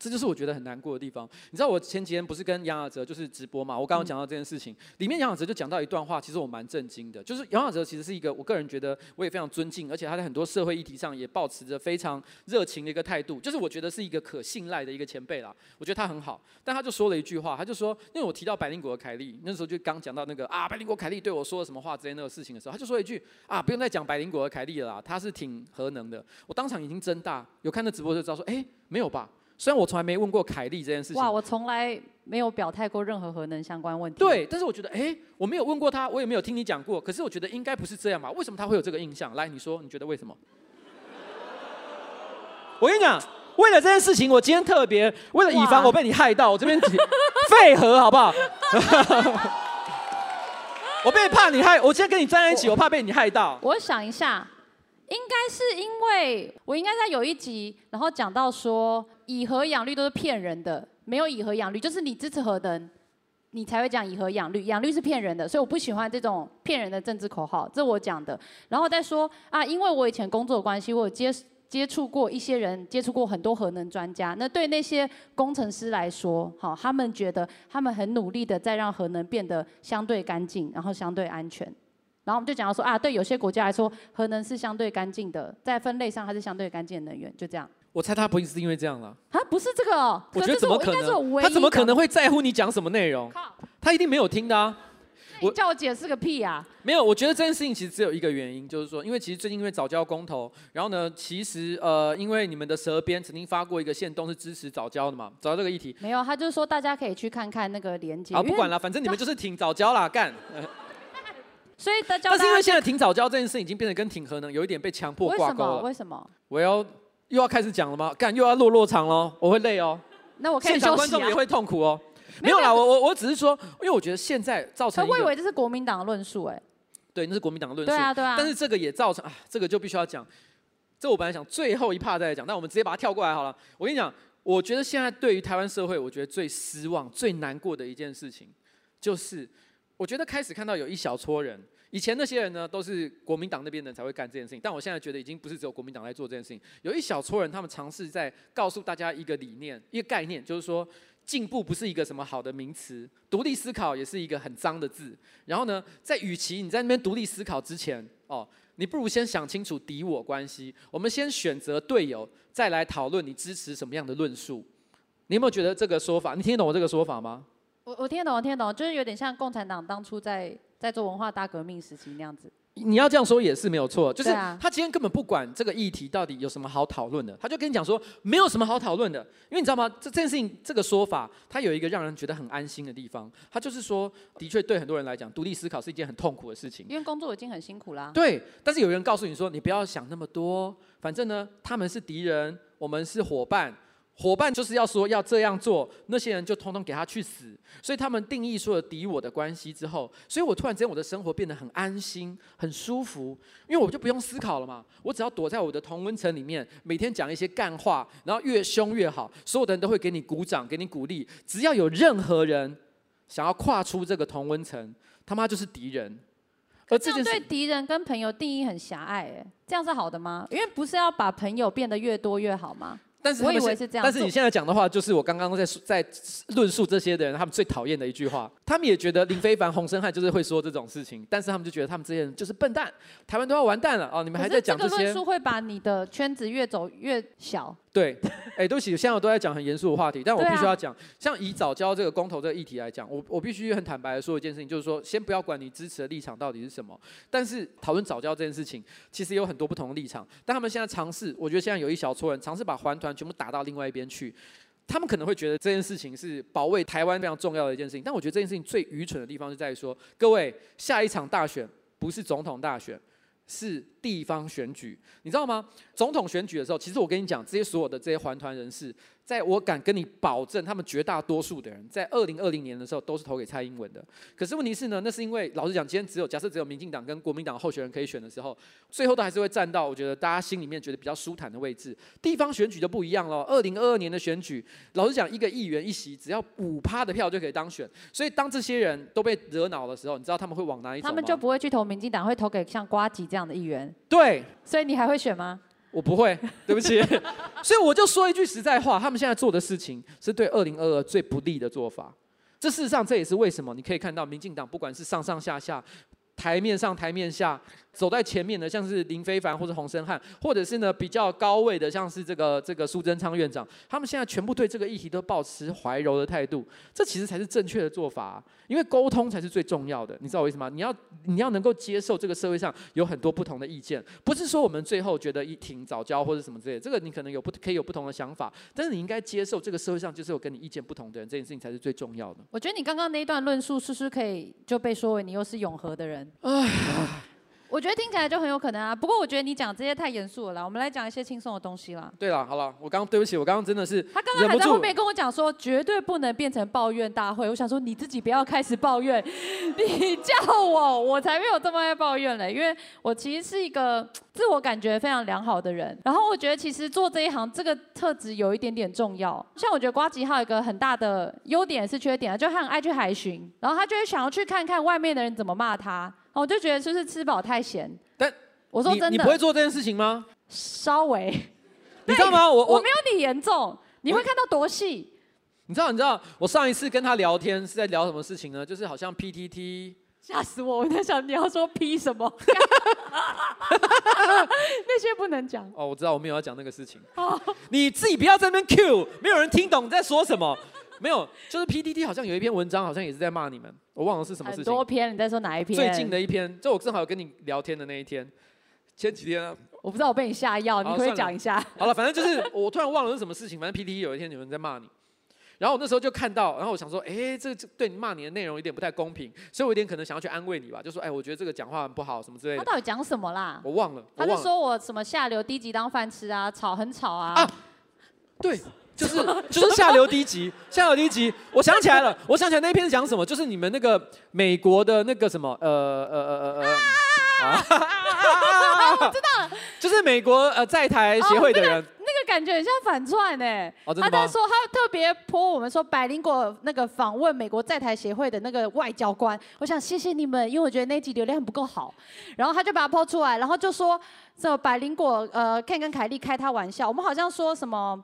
[SPEAKER 1] 这就是我觉得很难过的地方。你知道我前几天不是跟杨雅哲就是直播嘛？我刚刚讲到这件事情，里面杨雅哲就讲到一段话，其实我蛮震惊的。就是杨雅哲其实是一个我个人觉得我也非常尊敬，而且他在很多社会议题上也保持着非常热情的一个态度。就是我觉得是一个可信赖的一个前辈啦。我觉得他很好，但他就说了一句话，他就说，因为我提到百灵果的凯莉，那时候就刚讲到那个啊，百灵果凯莉对我说了什么话之类那个事情的时候，他就说一句啊，不用再讲百灵果的凯莉了，他是挺核能的。我当场已经睁大，有看那直播就知道说，哎，没有吧？虽然我从来没问过凯莉这件事情，
[SPEAKER 2] 哇，我从来没有表态过任何核能相关问题。
[SPEAKER 1] 对，但是我觉得，哎，我没有问过他，我也没有听你讲过。可是我觉得应该不是这样吧？为什么他会有这个印象？来，你说，你觉得为什么？我跟你讲，为了这件事情，我今天特别为了以防我被你害到，我这边 废核好不好？我被怕你害，我今天跟你站在一起，我，我怕被你害到。
[SPEAKER 2] 我想一下。应该是因为我应该在有一集，然后讲到说以核养绿都是骗人的，没有以核养绿，就是你支持核能，你才会讲以核养绿，养绿是骗人的，所以我不喜欢这种骗人的政治口号，这我讲的。然后再说啊，因为我以前工作关系，我有接接触过一些人，接触过很多核能专家。那对那些工程师来说，好，他们觉得他们很努力的在让核能变得相对干净，然后相对安全。然后我们就讲到说啊，对有些国家来说，核能是相对干净的，在分类上它是相对干净的能源，就这样。
[SPEAKER 1] 我猜他不是因为这样了。
[SPEAKER 2] 啊，不是这个哦。
[SPEAKER 1] 我觉得怎么可能？他怎么可能会在乎你讲什么内容？他一定没有听的啊。
[SPEAKER 2] 我叫我解释个屁啊！
[SPEAKER 1] 没有，我觉得这件事情其实只有一个原因，就是说，因为其实最近因为早教公投，然后呢，其实呃，因为你们的舌边曾经发过一个线动是支持早教的嘛，找到这个议题。
[SPEAKER 2] 没有，他就是说大家可以去看看那个连接。
[SPEAKER 1] 啊，不管了，反正你们就是挺早教啦，干。
[SPEAKER 2] 所以大家，
[SPEAKER 1] 但是因为现在挺早教这件事已经变得跟挺核能有一点被强迫挂钩了。
[SPEAKER 2] 为什么？
[SPEAKER 1] 我要又要开始讲了吗？干又要落落场喽，我会累哦。
[SPEAKER 2] 那我可以
[SPEAKER 1] 现场观众也会痛苦哦。没有啦，我我我只是说，因为我觉得现在造成。
[SPEAKER 2] 我以为这是国民党的论述哎。
[SPEAKER 1] 对，那是国民党的论述。
[SPEAKER 2] 对啊对啊。
[SPEAKER 1] 但是这个也造成啊，这个就必须要讲。这我本来想最后一 part 再来讲，但我们直接把它跳过来好了。我跟你讲，我觉得现在对于台湾社会，我觉得最失望、最难过的一件事情，就是。我觉得开始看到有一小撮人，以前那些人呢都是国民党那边的人才会干这件事情，但我现在觉得已经不是只有国民党来做这件事情。有一小撮人，他们尝试在告诉大家一个理念、一个概念，就是说进步不是一个什么好的名词，独立思考也是一个很脏的字。然后呢，在与其你在那边独立思考之前，哦，你不如先想清楚敌我关系，我们先选择队友，再来讨论你支持什么样的论述。你有没有觉得这个说法？你听得懂我这个说法吗？
[SPEAKER 2] 我我听得懂，我听得懂，就是有点像共产党当初在在做文化大革命时期那样子。
[SPEAKER 1] 你要这样说也是没有错，就是他今天根本不管这个议题到底有什么好讨论的，他就跟你讲说没有什么好讨论的，因为你知道吗？这这件事情这个说法，它有一个让人觉得很安心的地方，他就是说，的确对很多人来讲，独立思考是一件很痛苦的事情，
[SPEAKER 2] 因为工作已经很辛苦啦。
[SPEAKER 1] 对，但是有人告诉你说，你不要想那么多，反正呢，他们是敌人，我们是伙伴。伙伴就是要说要这样做，那些人就通通给他去死。所以他们定义说了敌我的关系之后，所以我突然间我的生活变得很安心、很舒服，因为我就不用思考了嘛。我只要躲在我的同温层里面，每天讲一些干话，然后越凶越好，所有的人都会给你鼓掌、给你鼓励。只要有任何人想要跨出这个同温层，他妈就是敌人。
[SPEAKER 2] 而这样对敌人跟朋友定义很狭隘，哎，这样是好的吗？因为不是要把朋友变得越多越好吗？
[SPEAKER 1] 但是我以为是这样，但是你现在讲的话，就是我刚刚在在论述这些的人，他们最讨厌的一句话。他们也觉得林非凡、洪生汉就是会说这种事情，但是他们就觉得他们这些人就是笨蛋，台湾都要完蛋了哦！你们还在讲这些。这个论
[SPEAKER 2] 述会把你的圈子越走越小。
[SPEAKER 1] 对，哎，对不起，现在我都在讲很严肃的话题，但我必须要讲，像以早教这个公投这个议题来讲，我我必须很坦白的说一件事情，就是说，先不要管你支持的立场到底是什么，但是讨论早教这件事情，其实有很多不同的立场，但他们现在尝试，我觉得现在有一小撮人尝试把环团全部打到另外一边去，他们可能会觉得这件事情是保卫台湾非常重要的一件事情，但我觉得这件事情最愚蠢的地方是在于说，各位，下一场大选不是总统大选。是地方选举，你知道吗？总统选举的时候，其实我跟你讲，这些所有的这些还团人士。在我敢跟你保证，他们绝大多数的人在二零二零年的时候都是投给蔡英文的。可是问题是呢，那是因为老实讲，今天只有假设只有民进党跟国民党候选人可以选的时候，最后都还是会站到我觉得大家心里面觉得比较舒坦的位置。地方选举就不一样了。二零二二年的选举，老实讲，一个议员一席只要五趴的票就可以当选。所以当这些人都被惹恼的时候，你知道他们会往哪里走吗？
[SPEAKER 2] 他们就不会去投民进党，会投给像瓜吉这样的议员。
[SPEAKER 1] 对。
[SPEAKER 2] 所以你还会选吗？
[SPEAKER 1] 我不会，对不起。所以我就说一句实在话，他们现在做的事情是对二零二二最不利的做法。这事实上，这也是为什么你可以看到民进党不管是上上下下、台面上台面下。走在前面的，像是林非凡或者洪申翰，或者是呢比较高位的，像是这个这个苏贞昌院长，他们现在全部对这个议题都抱持怀柔的态度，这其实才是正确的做法啊，因为沟通才是最重要的，你知道我意思吗？你要你要能够接受这个社会上有很多不同的意见，不是说我们最后觉得一挺早教或者什么之类的，这个你可能有不可以有不同的想法，但是你应该接受这个社会上就是有跟你意见不同的人，这件事情才是最重要的。
[SPEAKER 2] 我觉得你刚刚那一段论述，是不是可以就被说为你又是永和的人？我觉得听起来就很有可能啊。不过我觉得你讲这些太严肃了啦，我们来讲一些轻松的东西啦。
[SPEAKER 1] 对了，好了，我刚对不起，我刚刚真的是
[SPEAKER 2] 他刚刚还在后面跟我讲说，绝对不能变成抱怨大会。我想说你自己不要开始抱怨，你叫我，我才没有这么爱抱怨嘞。因为我其实是一个自我感觉非常良好的人。然后我觉得其实做这一行这个特质有一点点重要。像我觉得瓜吉还有一个很大的优点是缺点啊，就他很爱去海巡，然后他就会想要去看看外面的人怎么骂他。我就觉得就是吃饱太闲，
[SPEAKER 1] 但
[SPEAKER 2] 我说真的，
[SPEAKER 1] 你，你不会做这件事情吗？
[SPEAKER 2] 稍微，
[SPEAKER 1] 你知道吗？我
[SPEAKER 2] 我没有你严重，你会看到多细？
[SPEAKER 1] 你知道？你知道？我上一次跟他聊天是在聊什么事情呢？就是好像 PTT，
[SPEAKER 2] 吓死我！我在想你要说 P 什么？那些不能讲。
[SPEAKER 1] 哦，我知道我没有要讲那个事情。哦你自己不要在那边 Q，没有人听懂你在说什么。没有，就是 P D D 好像有一篇文章，好像也是在骂你们，我忘了是什么事情。
[SPEAKER 2] 很多篇，你在说哪一篇？
[SPEAKER 1] 最近的一篇，就我正好有跟你聊天的那一天，前几天啊。
[SPEAKER 2] 我不知道我被你下药，你可以讲一下。
[SPEAKER 1] 好了，反正就是 我突然忘了是什么事情，反正 PTT 有一天有人在骂你，然后我那时候就看到，然后我想说，哎，这这对你骂你的内容有点不太公平，所以我有点可能想要去安慰你吧，就说，哎，我觉得这个讲话很不好，什么之类的。
[SPEAKER 2] 他到底讲什么啦？
[SPEAKER 1] 我忘了。他
[SPEAKER 2] 就说我什么下流低级当饭吃啊，吵很吵啊。啊，
[SPEAKER 1] 对。就是就是下流低级，下流低级。我想起来了，我想起来那一篇是讲什么？就是你们那个美国的那个什么，呃呃呃呃呃，啊，
[SPEAKER 2] 我知道了，
[SPEAKER 1] 就是美国呃在台协会的人，
[SPEAKER 2] 那个感觉很像反串哎。
[SPEAKER 1] 他
[SPEAKER 2] 在说他特别泼我们说百灵果那个访问美国在台协会的那个外交官，我想谢谢你们，因为我觉得那集流量不够好，然后他就把它泼出来，然后就说这百灵果呃 Ken 跟凯莉开他玩笑，我们好像说什么。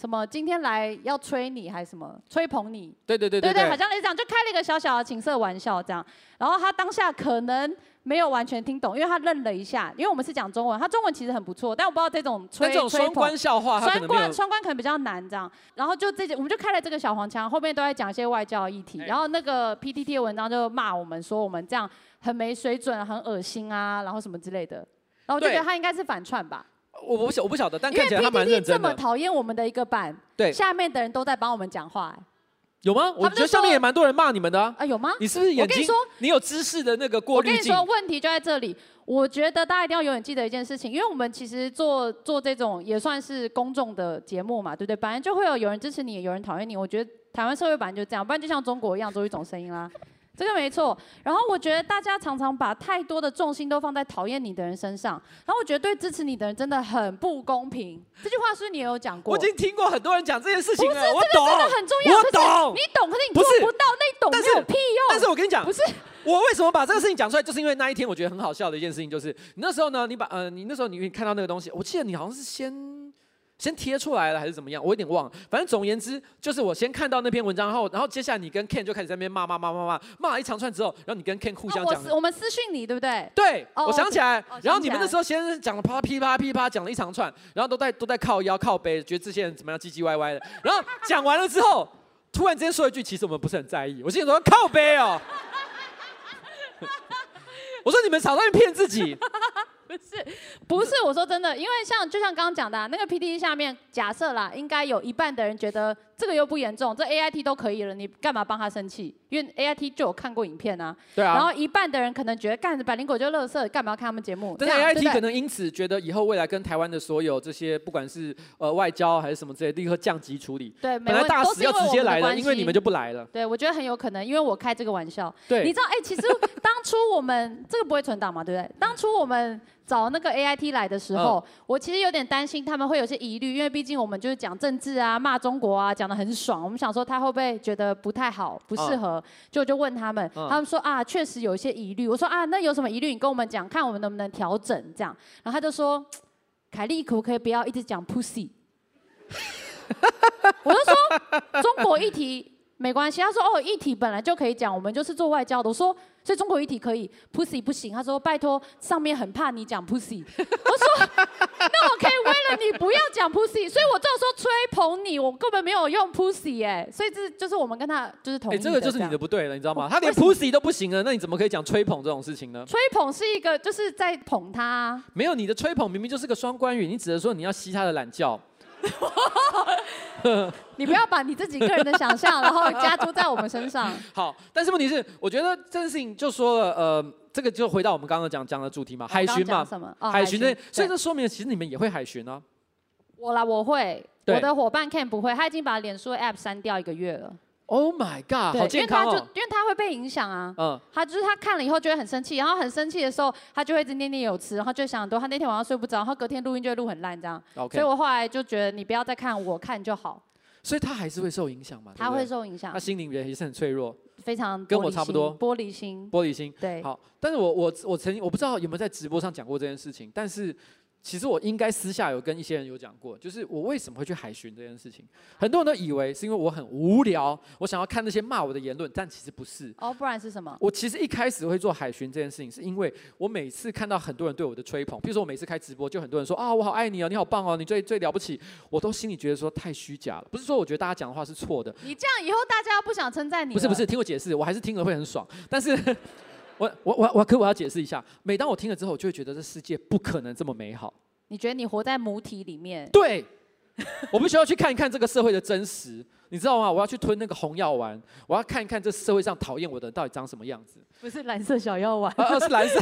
[SPEAKER 2] 什么？今天来要吹你还是什么？吹捧你？
[SPEAKER 1] 对对对对
[SPEAKER 2] 对，好像是这样，就开了一个小小的情色玩笑这样。然后他当下可能没有完全听懂，因为他愣了一下，因为我们是讲中文，他中文其实很不错，但我不知道这种吹
[SPEAKER 1] 这种双关笑话，
[SPEAKER 2] 双关双关可能比较难这样。然后就这些，我们就开了这个小黄腔，后面都在讲一些外交议题。然后那个 PTT 的文章就骂我们说我们这样很没水准、很恶心啊，然后什么之类的。然后我就觉得他应该是反串吧。
[SPEAKER 1] 我不晓我不晓得，但看起来他蛮认真的。这么
[SPEAKER 2] 讨厌我们的一个版，对，下面的人都在帮我们讲话，
[SPEAKER 1] 有吗？我觉得下面也蛮多人骂你们的啊。
[SPEAKER 2] 啊，有吗？
[SPEAKER 1] 你是不是眼睛？我跟你说，你有知识的那个过滤镜。我跟你说，
[SPEAKER 2] 问题就在这里。我觉得大家一定要永远记得一件事情，因为我们其实做做这种也算是公众的节目嘛，对不对？本来就会有有人支持你，有人讨厌你。我觉得台湾社会本来就这样，不然就像中国一样，做一种声音啦。这个没错，然后我觉得大家常常把太多的重心都放在讨厌你的人身上，然后我觉得对支持你的人真的很不公平。这句话是你也有讲过？
[SPEAKER 1] 我已经听过很多人讲这件事情了，
[SPEAKER 2] 不是，
[SPEAKER 1] 我懂，
[SPEAKER 2] 这个真的很重要，
[SPEAKER 1] 我懂，
[SPEAKER 2] 你懂，可是你做不到，那懂没有屁用。
[SPEAKER 1] 但是我跟你讲，
[SPEAKER 2] 不是，
[SPEAKER 1] 我为什么把这个事情讲出来，就是因为那一天我觉得很好笑的一件事情，就是你那时候呢，你把呃，你那时候你看到那个东西，我记得你好像是先。先贴出来了还是怎么样？我有点忘了。反正总而言之，就是我先看到那篇文章，然后，然后接下来你跟 Ken 就开始在那边骂骂骂骂骂，骂了一长串之后，然后你跟 Ken 互相讲、哦。
[SPEAKER 2] 我们私讯你对不对？
[SPEAKER 1] 对，哦、我想起来。
[SPEAKER 2] 哦、
[SPEAKER 1] 然后你们那时候先讲了啪噼啪噼啪讲了一长串，然后都在都在靠腰靠背，觉得这些人怎么样唧唧歪歪的。然后讲完了之后，突然之间说一句，其实我们不是很在意。我心里说靠背哦。我说你们少在骗自己。
[SPEAKER 2] 不是，不是，我说真的，因为像就像刚刚讲的、啊，那个 PTT 下面假设啦，应该有一半的人觉得这个又不严重，这 AIT 都可以了，你干嘛帮他生气？因为 AIT 就有看过影片啊。
[SPEAKER 1] 对啊。
[SPEAKER 2] 然后一半的人可能觉得干着百灵果就乐色，干嘛要看他们节目？
[SPEAKER 1] 但是 AIT 可能因此觉得以后未来跟台湾的所有这些不管是呃外交还是什么之类，立刻降级处理。
[SPEAKER 2] 对，
[SPEAKER 1] 本来大使要直接来了，因为你们就不来了。
[SPEAKER 2] 对，我觉得很有可能，因为我开这个玩笑。
[SPEAKER 1] 对。
[SPEAKER 2] 你知道，哎、欸，其实当初我们这个不会存档嘛，对不对？当初我们。找那个 AIT 来的时候，哦、我其实有点担心他们会有些疑虑，因为毕竟我们就是讲政治啊、骂中国啊，讲得很爽。我们想说他会不会觉得不太好、不适合，哦、就就问他们，哦、他们说啊，确实有一些疑虑。我说啊，那有什么疑虑？你跟我们讲，看我们能不能调整这样。然后他就说，凯莉可不可以不要一直讲 pussy？我就说中国议题没关系。他说哦，议题本来就可以讲，我们就是做外交的。我说。所以中国议题可以，pussy 不行。他说拜托，上面很怕你讲 pussy。我说 那我可以为了你不要讲 pussy。所以我这时候吹捧你，我根本没有用 pussy 哎。所以这就是我们跟他就是同意。哎，这个
[SPEAKER 1] 就是你的不对了，你知道吗？他连 pussy 都不行了，那你怎么可以讲吹捧这种事情呢？
[SPEAKER 2] 吹捧是一个就是在捧他。
[SPEAKER 1] 没有，你的吹捧明明就是个双关语，你只能说你要吸他的懒觉。
[SPEAKER 2] 你不要把你自己个人的想象，然后加诸在我们身上。
[SPEAKER 1] 好，但是问题是，我觉得这件事情就说了，呃，这个就回到我们刚刚讲讲的主题嘛，海巡嘛，
[SPEAKER 2] 什么？哦、
[SPEAKER 1] 海巡的，所以这说明了其实你们也会海巡啊。
[SPEAKER 2] 我啦，我会，我的伙伴 Ken 不会，他已经把脸书 App 删掉一个月了。
[SPEAKER 1] Oh my god，好健康哦！
[SPEAKER 2] 因为他就因为他会被影响啊，嗯，他就是他看了以后就会很生气，然后很生气的时候，他就会一直念念有词，然后就想很多。他那天晚上睡不着，然后隔天录音就会录很烂这样。Okay. 所以我后来就觉得你不要再看，我看就好。
[SPEAKER 1] 所以他还是会受影响嘛？
[SPEAKER 2] 他会受影响。
[SPEAKER 1] 他心灵也是很脆弱，
[SPEAKER 2] 非常
[SPEAKER 1] 跟我差不多，
[SPEAKER 2] 玻璃心，
[SPEAKER 1] 玻璃心。
[SPEAKER 2] 对，
[SPEAKER 1] 好，但是我我我曾经我不知道有没有在直播上讲过这件事情，但是。其实我应该私下有跟一些人有讲过，就是我为什么会去海巡这件事情。很多人都以为是因为我很无聊，我想要看那些骂我的言论，但其实不是。
[SPEAKER 2] 哦，不然是什么？
[SPEAKER 1] 我其实一开始会做海巡这件事情，是因为我每次看到很多人对我的吹捧，比如说我每次开直播，就很多人说啊，我好爱你哦，你好棒哦，你最最了不起，我都心里觉得说太虚假了。不是说我觉得大家讲的话是错的。
[SPEAKER 2] 你这样以后大家不想称赞你。
[SPEAKER 1] 不是不是，听我解释，我还是听了会很爽，但是。我我我我可我要解释一下，每当我听了之后，我就会觉得这世界不可能这么美好。
[SPEAKER 2] 你觉得你活在母体里面？
[SPEAKER 1] 对，我必须要去看一看这个社会的真实，你知道吗？我要去吞那个红药丸，我要看一看这社会上讨厌我的人到底长什么样子。
[SPEAKER 2] 不是蓝色小药丸，
[SPEAKER 1] 啊，是蓝色。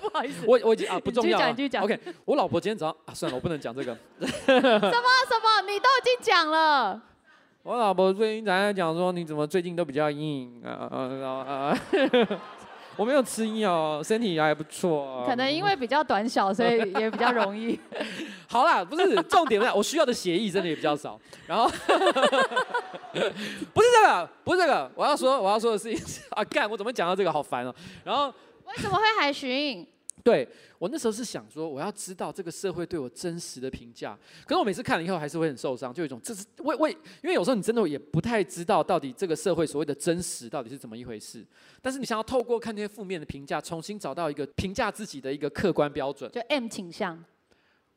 [SPEAKER 2] 不好意思，
[SPEAKER 1] 我我已经啊不重要了。
[SPEAKER 2] 继续讲，继续讲。
[SPEAKER 1] OK，我老婆今天早上啊，算了，我不能讲这个。
[SPEAKER 2] 什么什么？你都已经讲了。
[SPEAKER 1] 我老婆最近在讲说，你怎么最近都比较硬啊啊啊啊！我没有吃药，身体还不错。
[SPEAKER 2] 可能因为比较短小，所以也比较容易。
[SPEAKER 1] 好啦，不是重点，我需要的血液真的也比较少。然后，不是这个，不是这个，我要说我要说的事情是 啊，干，我怎么讲到这个好烦哦。然后，
[SPEAKER 2] 为什么会海巡？
[SPEAKER 1] 对，我那时候是想说，我要知道这个社会对我真实的评价。可是我每次看了以后，还是会很受伤，就有一种这是为为，因为有时候你真的也不太知道到底这个社会所谓的真实到底是怎么一回事。但是你想要透过看这些负面的评价，重新找到一个评价自己的一个客观标准。
[SPEAKER 2] 就 M 倾向，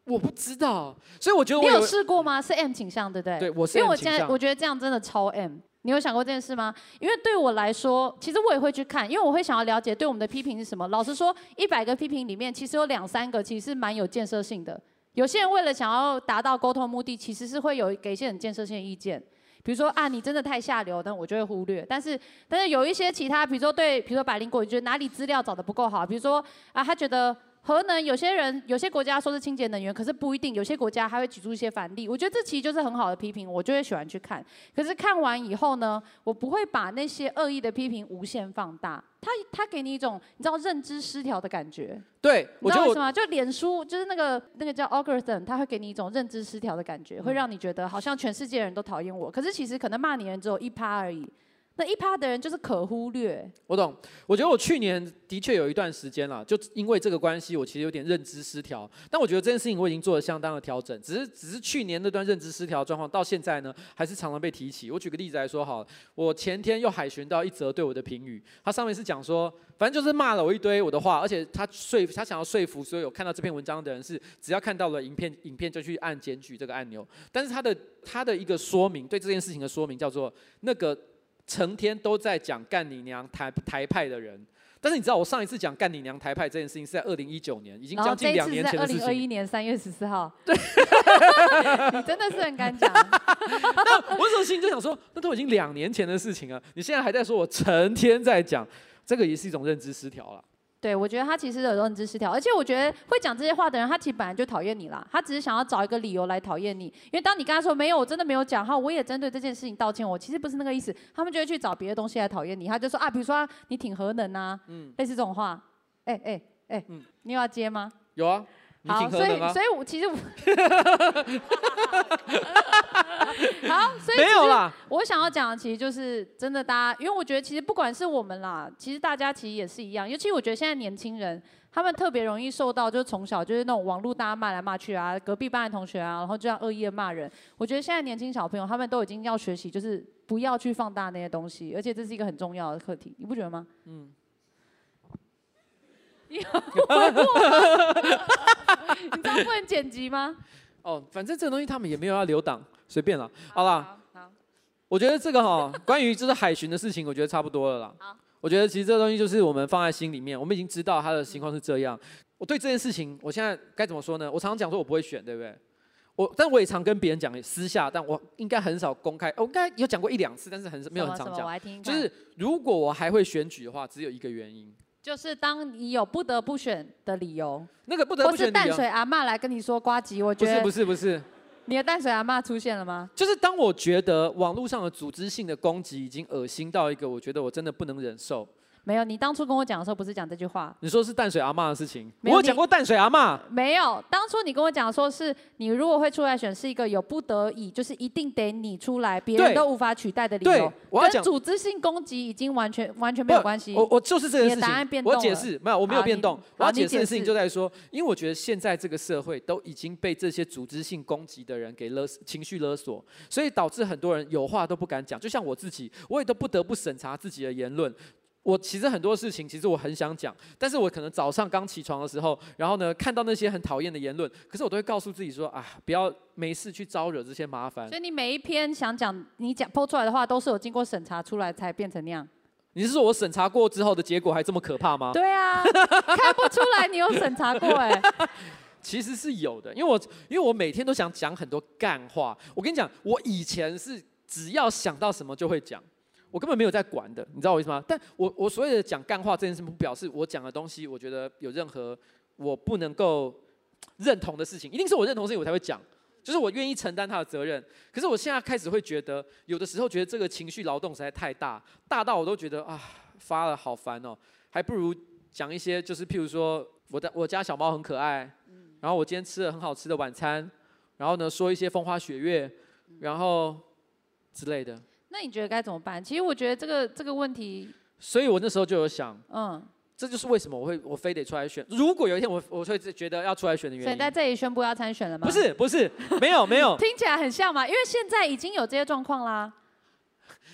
[SPEAKER 1] 我不知道，所以我觉得我
[SPEAKER 2] 你有试过吗？是 M 倾向，对不对？
[SPEAKER 1] 对，我是 M 倾向。因为我现在
[SPEAKER 2] 我觉得这样真的超 M。你有想过这件事吗？因为对我来说，其实我也会去看，因为我会想要了解对我们的批评是什么。老实说，一百个批评里面，其实有两三个其实是蛮有建设性的。有些人为了想要达到沟通目的，其实是会有给一些很建设性的意见。比如说啊，你真的太下流，但我就会忽略。但是，但是有一些其他，比如说对，比如说百灵果，你觉得哪里资料找得不够好？比如说啊，他觉得。核能，有些人有些国家说是清洁能源，可是不一定。有些国家还会举出一些反例。我觉得这其实就是很好的批评，我就会喜欢去看。可是看完以后呢，我不会把那些恶意的批评无限放大。他他给你一种你知道认知失调的感觉。
[SPEAKER 1] 对，
[SPEAKER 2] 你知道为什么？就脸书就是那个那个叫 algorithm，他会给你一种认知失调的感觉，会让你觉得好像全世界人都讨厌我。可是其实可能骂你的人只有一趴而已。那一趴的人就是可忽略。我懂，
[SPEAKER 1] 我觉得我去年的确有一段时间了，就因为这个关系，我其实有点认知失调。但我觉得这件事情我已经做了相当的调整，只是只是去年那段认知失调状况到现在呢，还是常常被提起。我举个例子来说好了，我前天又海巡到一则对我的评语，它上面是讲说，反正就是骂了我一堆我的话，而且他说他想要说服所有看到这篇文章的人是，只要看到了影片，影片就去按检举这个按钮。但是他的他的一个说明，对这件事情的说明叫做那个。成天都在讲干你娘台台派的人，但是你知道我上一次讲干你娘台派这件事情是在二零一九年，已经将近两年前的事情。二零
[SPEAKER 2] 二一年三月十四号。
[SPEAKER 1] 对，
[SPEAKER 2] 你真的是很敢讲。
[SPEAKER 1] 那我这心就想说，那都已经两年前的事情了，你现在还在说我成天在讲，这个也是一种认知失调了。
[SPEAKER 2] 对，我觉得他其实有认知失调，而且我觉得会讲这些话的人，他其实本来就讨厌你啦，他只是想要找一个理由来讨厌你。因为当你跟他说没有，我真的没有讲，哈，我也针对这件事情道歉，我其实不是那个意思，他们就会去找别的东西来讨厌你。他就说啊，比如说你挺核能啊，嗯，类似这种话，哎哎哎，嗯，你有要接吗？
[SPEAKER 1] 有啊。
[SPEAKER 2] 好，所以所以我其实我 好，所以没有啦。我想要讲的其实就是真的，大家，因为我觉得其实不管是我们啦，其实大家其实也是一样。尤其我觉得现在年轻人，他们特别容易受到，就是从小就是那种网络大家骂来骂去啊，隔壁班的同学啊，然后这样恶意的骂人。我觉得现在年轻小朋友他们都已经要学习，就是不要去放大那些东西，而且这是一个很重要的课题，你不觉得吗？嗯。你有问过？你知道不能剪辑吗？
[SPEAKER 1] 哦，反正这个东西他们也没有要留档，随便了。好了，好，我觉得这个哈，关于就是海巡的事情，我觉得差不多了啦。好，我觉得其实这个东西就是我们放在心里面，我们已经知道他的情况是这样。我对这件事情，我现在该怎么说呢？我常常讲说我不会选，对不对？我，但我也常跟别人讲私下，但我应该很少公开。我应该有讲过一两次，但是很没有很常讲。就是如果我还会选举的话，只有一个原因，
[SPEAKER 2] 就是当你有不得不选的理由。
[SPEAKER 1] 那个不得不选的理由。
[SPEAKER 2] 是淡水阿嬷来跟你说呱吉，我觉得
[SPEAKER 1] 不是不是不是。
[SPEAKER 2] 你的淡水阿嬷出现了吗？
[SPEAKER 1] 就是当我觉得网络上的组织性的攻击已经恶心到一个，我觉得我真的不能忍受。
[SPEAKER 2] 没有，你当初跟我讲的时候不是讲这句话。
[SPEAKER 1] 你说是淡水阿嬷的事情，我有讲过淡水阿嬷。
[SPEAKER 2] 没有，当初你跟我讲说是你如果会出来选，是一个有不得已，就是一定得你出来，别人都无法取代的理由。我要讲组织性攻击已经完全完全没有关系。
[SPEAKER 1] 我我就是这个事情。我解释没有，我没有变动。我要解释的事情就在说，因为我觉得现在这个社会都已经被这些组织性攻击的人给勒情绪勒索，所以导致很多人有话都不敢讲。就像我自己，我也都不得不审查自己的言论。我其实很多事情，其实我很想讲，但是我可能早上刚起床的时候，然后呢看到那些很讨厌的言论，可是我都会告诉自己说啊，不要没事去招惹这些麻烦。
[SPEAKER 2] 所以你每一篇想讲，你讲 po 出来的话，都是有经过审查出来才变成那样。
[SPEAKER 1] 你是说我审查过之后的结果还这么可怕吗？
[SPEAKER 2] 对啊，看不出来你有审查过哎。
[SPEAKER 1] 其实是有的，因为我因为我每天都想讲很多干话。我跟你讲，我以前是只要想到什么就会讲。我根本没有在管的，你知道我意思吗？但我我所谓的讲干话这件事，不表示我讲的东西，我觉得有任何我不能够认同的事情，一定是我认同的事情我才会讲，就是我愿意承担他的责任。可是我现在开始会觉得，有的时候觉得这个情绪劳动实在太大，大到我都觉得啊发了好烦哦，还不如讲一些就是譬如说我的我家小猫很可爱，然后我今天吃了很好吃的晚餐，然后呢说一些风花雪月，然后之类的。
[SPEAKER 2] 那你觉得该怎么办？其实我觉得这个这个问题，
[SPEAKER 1] 所以我那时候就有想，嗯，这就是为什么我会我非得出来选。如果有一天我我会觉得要出来选的原因，
[SPEAKER 2] 所以在这里宣布要参选了吗？
[SPEAKER 1] 不是不是，没有没有，
[SPEAKER 2] 听起来很像嘛，因为现在已经有这些状况啦，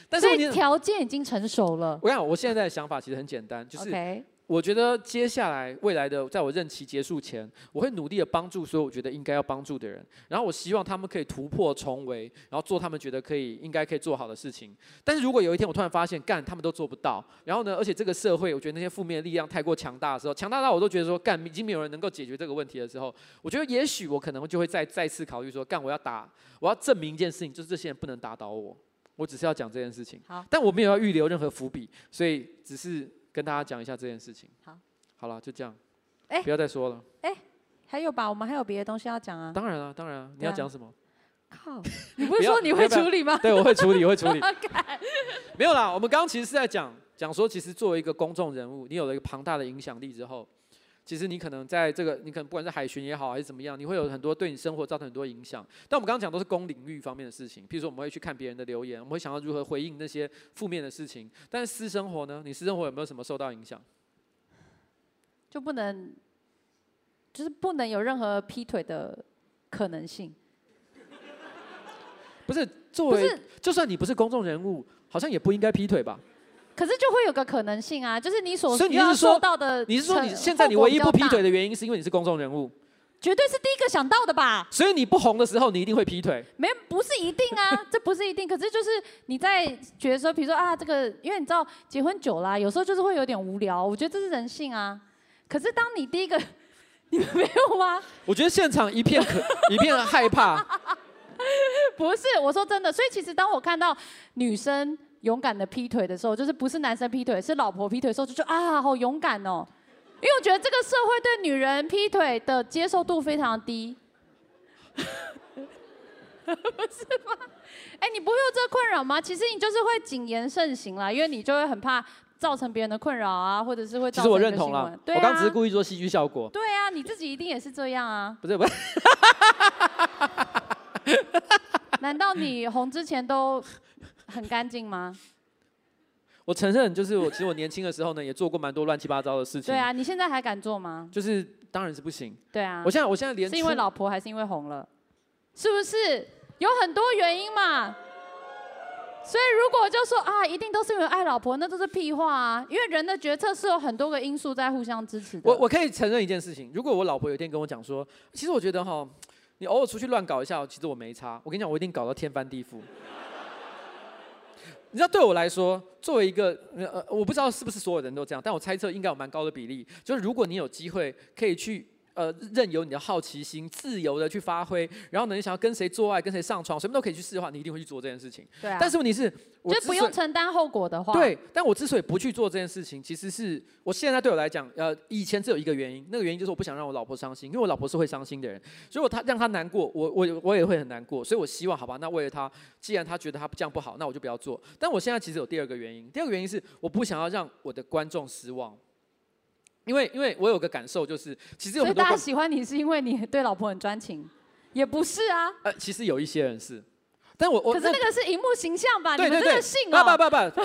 [SPEAKER 2] 但是条件已经成熟了。
[SPEAKER 1] 我想我现在的想法其实很简单，就是。我觉得接下来未来的，在我任期结束前，我会努力的帮助所有我觉得应该要帮助的人。然后我希望他们可以突破重围，然后做他们觉得可以应该可以做好的事情。但是如果有一天我突然发现，干他们都做不到，然后呢，而且这个社会我觉得那些负面力量太过强大的时候，强大到我都觉得说，干已经没有人能够解决这个问题的时候，我觉得也许我可能就会再再次考虑说，干我要打，我要证明一件事情，就是这些人不能打倒我。我只是要讲这件事情，好，但我没有要预留任何伏笔，所以只是。跟大家讲一下这件事情。好，好了，就这样。哎，不要再说了。哎，
[SPEAKER 2] 还有吧？我们还有别的东西要讲啊。
[SPEAKER 1] 当然了，当然了。你要讲什么？
[SPEAKER 2] 靠！你不是说你会处理吗？
[SPEAKER 1] 对，我会处理，我会处理。没有啦，我们刚刚其实是在讲讲说，其实作为一个公众人物，你有了一个庞大的影响力之后。其实你可能在这个，你可能不管是海巡也好，还是怎么样，你会有很多对你生活造成很多影响。但我们刚刚讲都是公领域方面的事情，譬如说我们会去看别人的留言，我们会想要如何回应那些负面的事情。但是私生活呢？你私生活有没有什么受到影响？
[SPEAKER 2] 就不能，就是不能有任何劈腿的可能性。
[SPEAKER 1] 不是，作为，就算你不是公众人物，好像也不应该劈腿吧？
[SPEAKER 2] 可是就会有个可能性啊，就是你所需要受到的。
[SPEAKER 1] 你是说你现在你唯一不劈腿的原因是因为你是公众人物？
[SPEAKER 2] 绝对是第一个想到的吧。
[SPEAKER 1] 所以你不红的时候，你一定会劈腿？
[SPEAKER 2] 没，不是一定啊，这不是一定。可是就是你在觉得说，比如说啊，这个，因为你知道结婚久了啊，有时候就是会有点无聊。我觉得这是人性啊。可是当你第一个，你们没有吗？
[SPEAKER 1] 我觉得现场一片可 一片害怕。
[SPEAKER 2] 不是，我说真的。所以其实当我看到女生。勇敢的劈腿的时候，就是不是男生劈腿，是老婆劈腿的时候，就觉得啊，好勇敢哦。因为我觉得这个社会对女人劈腿的接受度非常低，不 是吗？哎，你不会有这个困扰吗？其实你就是会谨言慎行啦，因为你就会很怕造成别人的困扰啊，或者是会造成。
[SPEAKER 1] 其实我认同了，我刚只是故意做戏剧效果。
[SPEAKER 2] 对啊，你自己一定也是这样啊。
[SPEAKER 1] 不是不是，
[SPEAKER 2] 难道你红之前都？很干净吗？
[SPEAKER 1] 我承认，就是我其实我年轻的时候呢，也做过蛮多乱七八糟的事情。
[SPEAKER 2] 对啊，你现在还敢做吗？
[SPEAKER 1] 就是当然是不行。
[SPEAKER 2] 对啊，
[SPEAKER 1] 我现在我现在连
[SPEAKER 2] 是因为老婆还是因为红了？是不是有很多原因嘛？所以如果就说啊，一定都是因为爱老婆，那都是屁话啊！因为人的决策是有很多个因素在互相支持的。
[SPEAKER 1] 我我可以承认一件事情，如果我老婆有一天跟我讲说，其实我觉得哈，你偶尔出去乱搞一下，其实我没差。我跟你讲，我一定搞到天翻地覆。你知道，对我来说，作为一个呃，我不知道是不是所有人都这样，但我猜测应该有蛮高的比例，就是如果你有机会可以去呃，任由你的好奇心自由的去发挥，然后呢，你想要跟谁做爱、跟谁上床，什么都可以去试的话，你一定会去做这件事情。
[SPEAKER 2] 对啊。
[SPEAKER 1] 但是问题是，我
[SPEAKER 2] 就不用承担后果的话。
[SPEAKER 1] 对，但我之所以不去做这件事情，其实是我现在对我来讲，呃，以前只有一个原因，那个原因就是我不想让我老婆伤心，因为我老婆是会伤心的人，所以我她让她难过，我我我也会很难过，所以我希望，好吧，那为了她，既然她觉得她这样不好，那我就不要做。但我现在其实有第二个原因，第二个原因是我不想要让我的观众失望。因为，因为我有个感受，就是其实有很多
[SPEAKER 2] 大家喜欢你是因为你对老婆很专情，也不是啊。
[SPEAKER 1] 呃，其实有一些人是，但我我
[SPEAKER 2] 可是那个是荧幕形象吧？
[SPEAKER 1] 对对对，
[SPEAKER 2] 你们真的信哦？
[SPEAKER 1] 不不不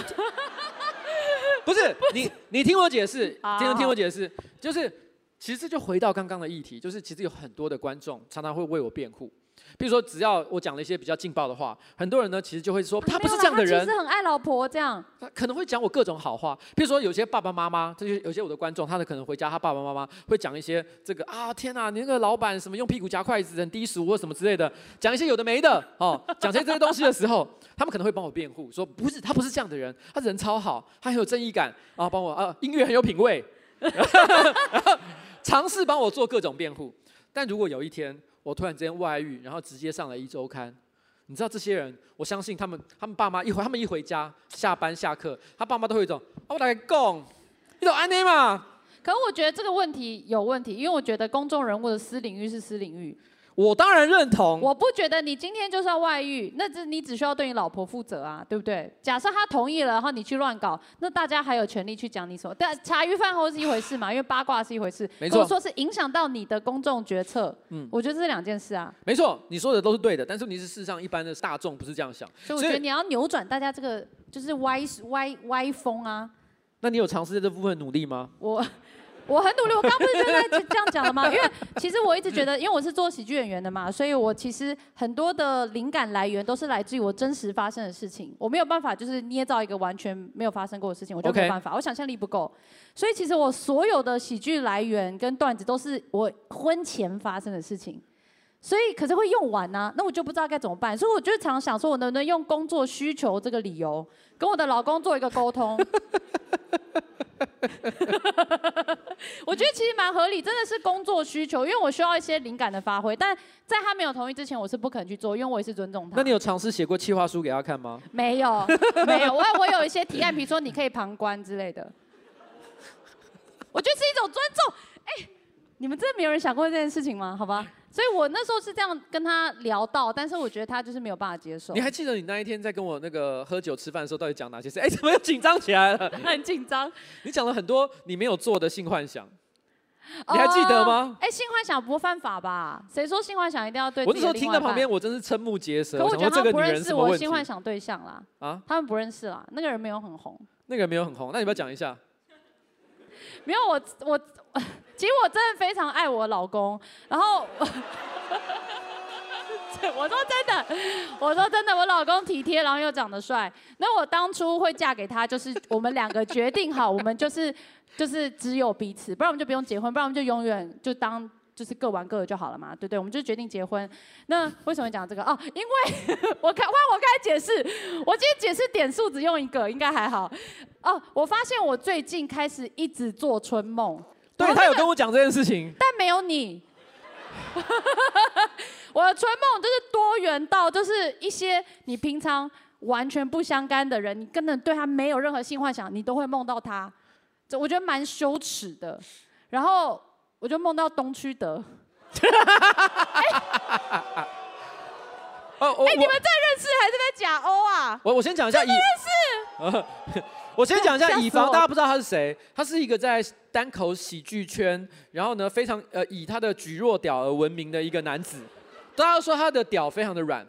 [SPEAKER 1] 不，不 是你 你听我解释，听听我解释，就是其实就回到刚刚的议题，就是其实有很多的观众常常会为我辩护。比如说，只要我讲了一些比较劲爆的话，很多人呢其实就会说他不是这样的人，
[SPEAKER 2] 他其实很爱老婆这样。
[SPEAKER 1] 他可能会讲我各种好话，比如说有些爸爸妈妈，这些有些我的观众，他的可能回家，他爸爸妈妈会讲一些这个啊天哪，你那个老板什么用屁股夹筷子很低俗或什么之类的，讲一些有的没的 哦，讲这些这些东西的时候，他们可能会帮我辩护，说不是他不是这样的人，他人超好，他很有正义感啊，帮我啊音乐很有品味，尝试帮我做各种辩护，但如果有一天。我突然之间外遇，然后直接上了一周刊。你知道这些人，我相信他们，他们爸妈一回，他们一回家，下班下课，他爸妈都会一种，我来讲，你懂安内吗？
[SPEAKER 2] 可是我觉得这个问题有问题，因为我觉得公众人物的私领域是私领域。
[SPEAKER 1] 我当然认同。
[SPEAKER 2] 我不觉得你今天就算外遇，那这你只需要对你老婆负责啊，对不对？假设他同意了，然后你去乱搞，那大家还有权利去讲你什么？但茶余饭后是一回事嘛，因为八卦是一回事。没错。说是影响到你的公众决策，嗯，我觉得这是两件事啊。
[SPEAKER 1] 没错，你说的都是对的，但是你是事实上一般的大众不是这样想。
[SPEAKER 2] 所以我觉得你要扭转大家这个就是歪歪歪风啊。
[SPEAKER 1] 那你有尝试在这部分努力吗？
[SPEAKER 2] 我。我很努力，我刚不是就在这样讲了吗？因为其实我一直觉得，因为我是做喜剧演员的嘛，所以我其实很多的灵感来源都是来自于我真实发生的事情。我没有办法就是捏造一个完全没有发生过的事情，我就没有办法，我想象力不够。所以其实我所有的喜剧来源跟段子都是我婚前发生的事情，所以可是会用完呢，那我就不知道该怎么办。所以我就常想说，我能不能用工作需求这个理由跟我的老公做一个沟通？我觉得其实蛮合理，真的是工作需求，因为我需要一些灵感的发挥。但在他没有同意之前，我是不可能去做，因为我也是尊重他。
[SPEAKER 1] 那你有尝试写过企划书给他看吗？
[SPEAKER 2] 没有，没有。我我有一些提案，比如说你可以旁观之类的。我觉得是一种尊重。哎，你们真的没有人想过这件事情吗？好吧。所以我那时候是这样跟他聊到，但是我觉得他就是没有办法接受。
[SPEAKER 1] 你还记得你那一天在跟我那个喝酒吃饭的时候，到底讲哪些事？哎，怎么又紧张起来了？
[SPEAKER 2] 很紧张。
[SPEAKER 1] 你讲了很多你没有做的性幻想，你还记得吗？
[SPEAKER 2] 哎，性幻想不犯法吧？谁说性幻想一定要对？
[SPEAKER 1] 我那时候听到旁边，我真是瞠目结舌。
[SPEAKER 2] 可我觉得他们不认识我性幻想对象啦。啊？他们不认识啦。那个人没有很红。
[SPEAKER 1] 那个人没有很红，那你不要讲一下？
[SPEAKER 2] 没有，我我 其实我真的非常爱我老公，然后。我说真的，我说真的，我老公体贴，然后又长得帅。那我当初会嫁给他，就是我们两个决定好，我们就是 就是只有彼此，不然我们就不用结婚，不然我们就永远就当就是各玩各的就好了嘛，对不对？我们就决定结婚。那为什么讲这个？哦，因为我开换我开始解释，我今天解释点数只用一个，应该还好。哦，我发现我最近开始一直做春梦。
[SPEAKER 1] 对，他有跟我讲这件事情，
[SPEAKER 2] 但没有你。我的春梦就是多元到，就是一些你平常完全不相干的人，你根本对他没有任何性幻想，你都会梦到他，这我觉得蛮羞耻的。然后我就梦到东区德。哎、你们在认识还是在假欧啊？
[SPEAKER 1] 我我先讲一下，
[SPEAKER 2] 认识。
[SPEAKER 1] 我先讲一下以防大家不知道他是谁，他是一个在单口喜剧圈，然后呢非常呃以他的举弱屌而闻名的一个男子。大家都说他的屌非常的软，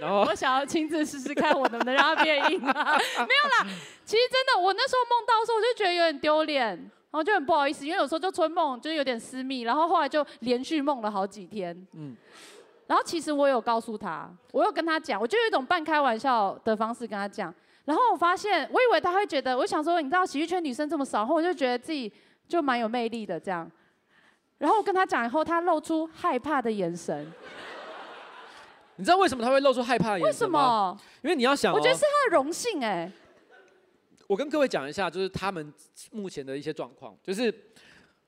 [SPEAKER 1] 然后
[SPEAKER 2] 我想要亲自试试看我能不能让他变硬啊？没有啦，其实真的我那时候梦到的时候我就觉得有点丢脸，然后就很不好意思，因为有时候就春梦就是有点私密，然后后来就连续梦了好几天。嗯，然后其实我有告诉他，我有跟他讲，我就有一种半开玩笑的方式跟他讲。然后我发现，我以为他会觉得，我想说，你知道喜剧圈女生这么少，然后我就觉得自己就蛮有魅力的这样。然后我跟他讲以后，他露出害怕的眼神。
[SPEAKER 1] 你知道为什么他会露出害怕的眼神吗？为什么？因为你要想、哦，
[SPEAKER 2] 我觉得是他的荣幸哎。
[SPEAKER 1] 我跟各位讲一下，就是他们目前的一些状况，就是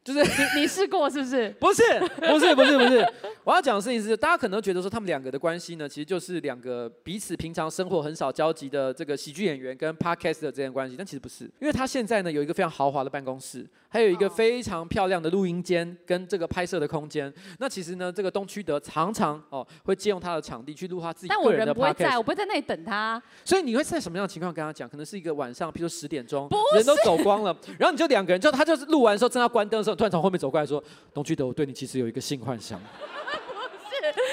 [SPEAKER 1] 就是
[SPEAKER 2] 你你试过是不是？
[SPEAKER 1] 不是不是不是不是，我要讲的事情是，大家可能觉得说他们两个的关系呢，其实就是两个彼此平常生活很少交集的这个喜剧演员跟 podcast 的这样关系，但其实不是，因为他现在呢有一个非常豪华的办公室，还有一个非常漂亮的录音间跟这个拍摄的空间。那其实呢，这个东区德常常哦会借用他的场地去录他自己个人的 podcast。但我人
[SPEAKER 2] 不会在，我不会在那里等他。
[SPEAKER 1] 所以你会在什么样的情况跟他讲？可能是一个晚上，譬如说十点钟，人都走光了，然后你就两个人，就他就是录完的时候正要关灯的时候。突然从后面走过来说：“东区德，我对你其实有一个性幻想，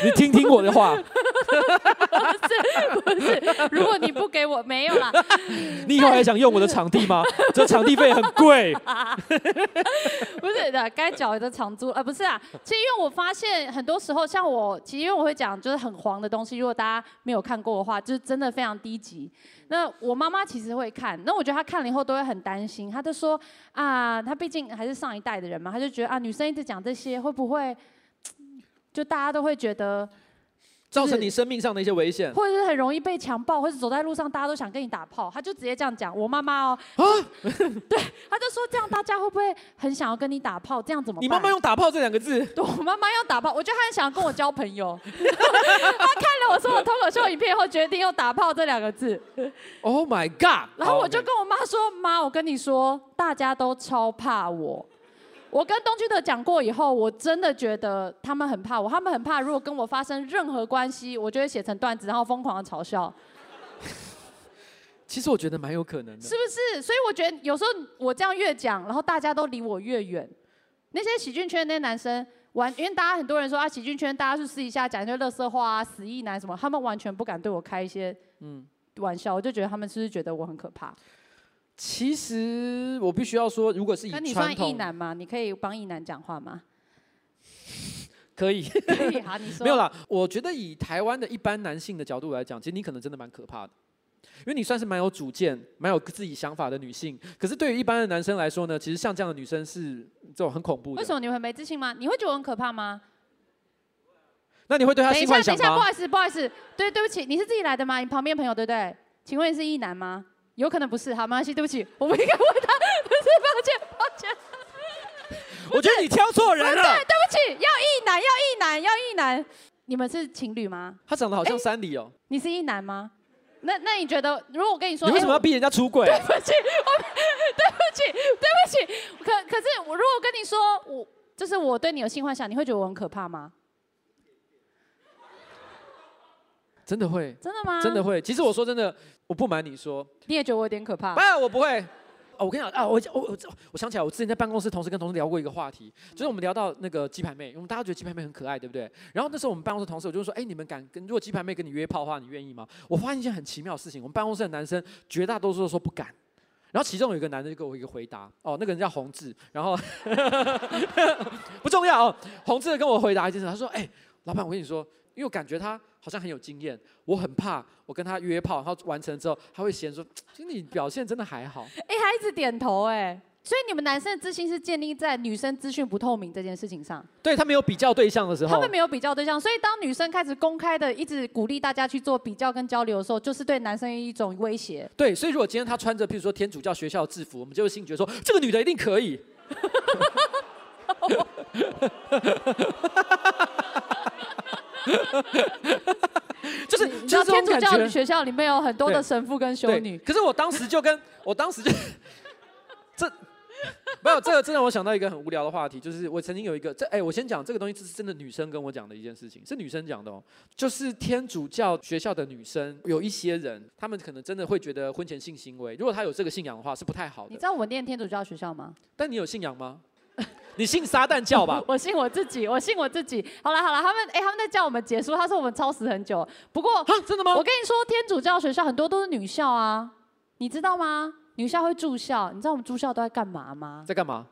[SPEAKER 1] 你听听我的话。”
[SPEAKER 2] 不是不是，如果你不给我，没有啦。
[SPEAKER 1] 你以后还想用我的场地吗？这场地费很贵。
[SPEAKER 2] 不是的，该缴的场租，呃，不是啊。其实因为我发现很多时候，像我，其实因为我会讲就是很黄的东西，如果大家没有看过的话，就是真的非常低级。那我妈妈其实会看，那我觉得她看了以后都会很担心，她就说啊，她毕竟还是上一代的人嘛，她就觉得啊，女生一直讲这些会不会，就大家都会觉得。
[SPEAKER 1] 造成你生命上的一些危险，
[SPEAKER 2] 或者是很容易被强暴，或者走在路上大家都想跟你打炮，他就直接这样讲。我妈妈哦，啊、对，他就说这样大家会不会很想要跟你打炮？这样怎么办？
[SPEAKER 1] 你妈妈用打炮这两个字？
[SPEAKER 2] 对，我妈妈用打炮，我觉得她很想要跟我交朋友。他看了我说我脱口秀影片后，决定用打炮这两个字。
[SPEAKER 1] Oh my god！
[SPEAKER 2] 然后我就跟我妈说：“妈，我跟你说，大家都超怕我。”我跟东区的讲过以后，我真的觉得他们很怕我，他们很怕如果跟我发生任何关系，我就会写成段子，然后疯狂的嘲笑。
[SPEAKER 1] 其实我觉得蛮有可能的，
[SPEAKER 2] 是不是？所以我觉得有时候我这样越讲，然后大家都离我越远。那些喜剧圈的那些男生，完，因为大家很多人说啊，喜剧圈大家去私底下讲一些乐色话啊，死意男什么，他们完全不敢对我开一些嗯玩笑，我就觉得他们是不是觉得我很可怕？
[SPEAKER 1] 其实我必须要说，如果是以传统，那你算
[SPEAKER 2] 异男吗？你可以帮异男讲话吗？
[SPEAKER 1] 可以，
[SPEAKER 2] 可以。好，你说。
[SPEAKER 1] 没有啦，我觉得以台湾的一般男性的角度来讲，其实你可能真的蛮可怕的，因为你算是蛮有主见、蛮有自己想法的女性。可是对于一般的男生来说呢，其实像这样的女生是这种很恐怖的。
[SPEAKER 2] 为什么你会没自信吗？你会觉得我很可怕吗？
[SPEAKER 1] 那你会对他？
[SPEAKER 2] 等一下，等一下，不好意思，不好意思，对，对不起，你是自己来的吗？你旁边朋友对不对？请问你是异男吗？有可能不是，好，没关系，对不起，我不应该问他，不是，抱歉，抱歉。
[SPEAKER 1] 我觉得你挑错人了。
[SPEAKER 2] 对，对不起，要一男，要一男，要一男。你们是情侣吗？
[SPEAKER 1] 他长得好像山里哦。
[SPEAKER 2] 你是一男吗？那那你觉得，如果我跟你说，
[SPEAKER 1] 你为什么要逼人家出轨？
[SPEAKER 2] 对不起，我对不起，对不起。可可是，我如果跟你说，我就是我对你有性幻想，你会觉得我很可怕吗？
[SPEAKER 1] 真的会？
[SPEAKER 2] 真的吗？
[SPEAKER 1] 真的会。其实我说真的。我不瞒你说，
[SPEAKER 2] 你也觉得我有点可怕？
[SPEAKER 1] 不，我不会。哦，我跟你讲啊，我我我我想起来，我之前在办公室同事跟同事聊过一个话题，就是我们聊到那个鸡排妹，我们大家觉得鸡排妹很可爱，对不对？然后那时候我们办公室同事我就说，哎，你们敢跟如果鸡排妹跟你约炮的话，你愿意吗？我发现一件很奇妙的事情，我们办公室的男生绝大多数都说不敢，然后其中有一个男的就给我一个回答，哦，那个人叫洪志，然后 不重要哦，宏志跟我回答一件事，他说，哎，老板，我跟你说，因为我感觉他。好像很有经验，我很怕我跟他约炮，然后完成之后他会嫌说，其实你表现真的还好。
[SPEAKER 2] 哎，他一直点头哎，所以你们男生的自信是建立在女生资讯不透明这件事情上。
[SPEAKER 1] 对，他没有比较对象的时候，
[SPEAKER 2] 他们没有比较对象，所以当女生开始公开的一直鼓励大家去做比较跟交流的时候，就是对男生一种威胁。
[SPEAKER 1] 对，所以如果今天他穿着譬如说天主教学校的制服，我们就会心觉得说，这个女的一定可以。就是，就是
[SPEAKER 2] 天主教学校里面有很多的神父跟修女。
[SPEAKER 1] 可是我当时就跟 我当时就这没有这个，真的我想到一个很无聊的话题，就是我曾经有一个这哎，我先讲这个东西，这是真的女生跟我讲的一件事情，是女生讲的哦。就是天主教学校的女生有一些人，他们可能真的会觉得婚前性行为，如果他有这个信仰的话，是不太好的。
[SPEAKER 2] 你知道我念天主教学校吗？
[SPEAKER 1] 但你有信仰吗？你信撒旦教吧？
[SPEAKER 2] 我信我自己，我信我自己。好了好了，他们哎、欸，他们在叫我们结束。他说我们超时很久。不过，
[SPEAKER 1] 真的吗？
[SPEAKER 2] 我跟你说，天主教学校很多都是女校啊，你知道吗？女校会住校，你知道我们住校都在干嘛吗？
[SPEAKER 1] 在干嘛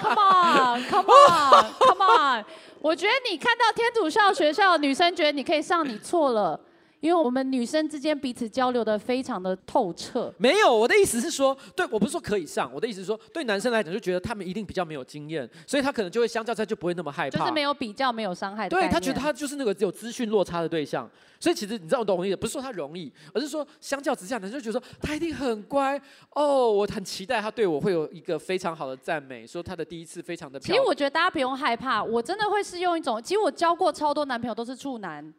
[SPEAKER 2] ？Come on，Come on，Come on！我觉得你看到天主教学校女生觉得你可以上，你错了。因为我们女生之间彼此交流的非常的透彻。
[SPEAKER 1] 没有，我的意思是说，对我不是说可以上，我的意思是说，对男生来讲就觉得他们一定比较没有经验，所以他可能就会相较之下就不会那么害怕。
[SPEAKER 2] 就是没有比较，没有伤害的。
[SPEAKER 1] 对，他觉得他就是那个只有资讯落差的对象，所以其实你知道我懂我意思，不是说他容易，而是说相较之下，男生就觉得说他一定很乖哦，我很期待他对我会有一个非常好的赞美，说他的第一次非常的漂亮。
[SPEAKER 2] 其实我觉得大家不用害怕，我真的会是用一种，其实我交过超多男朋友都是处男。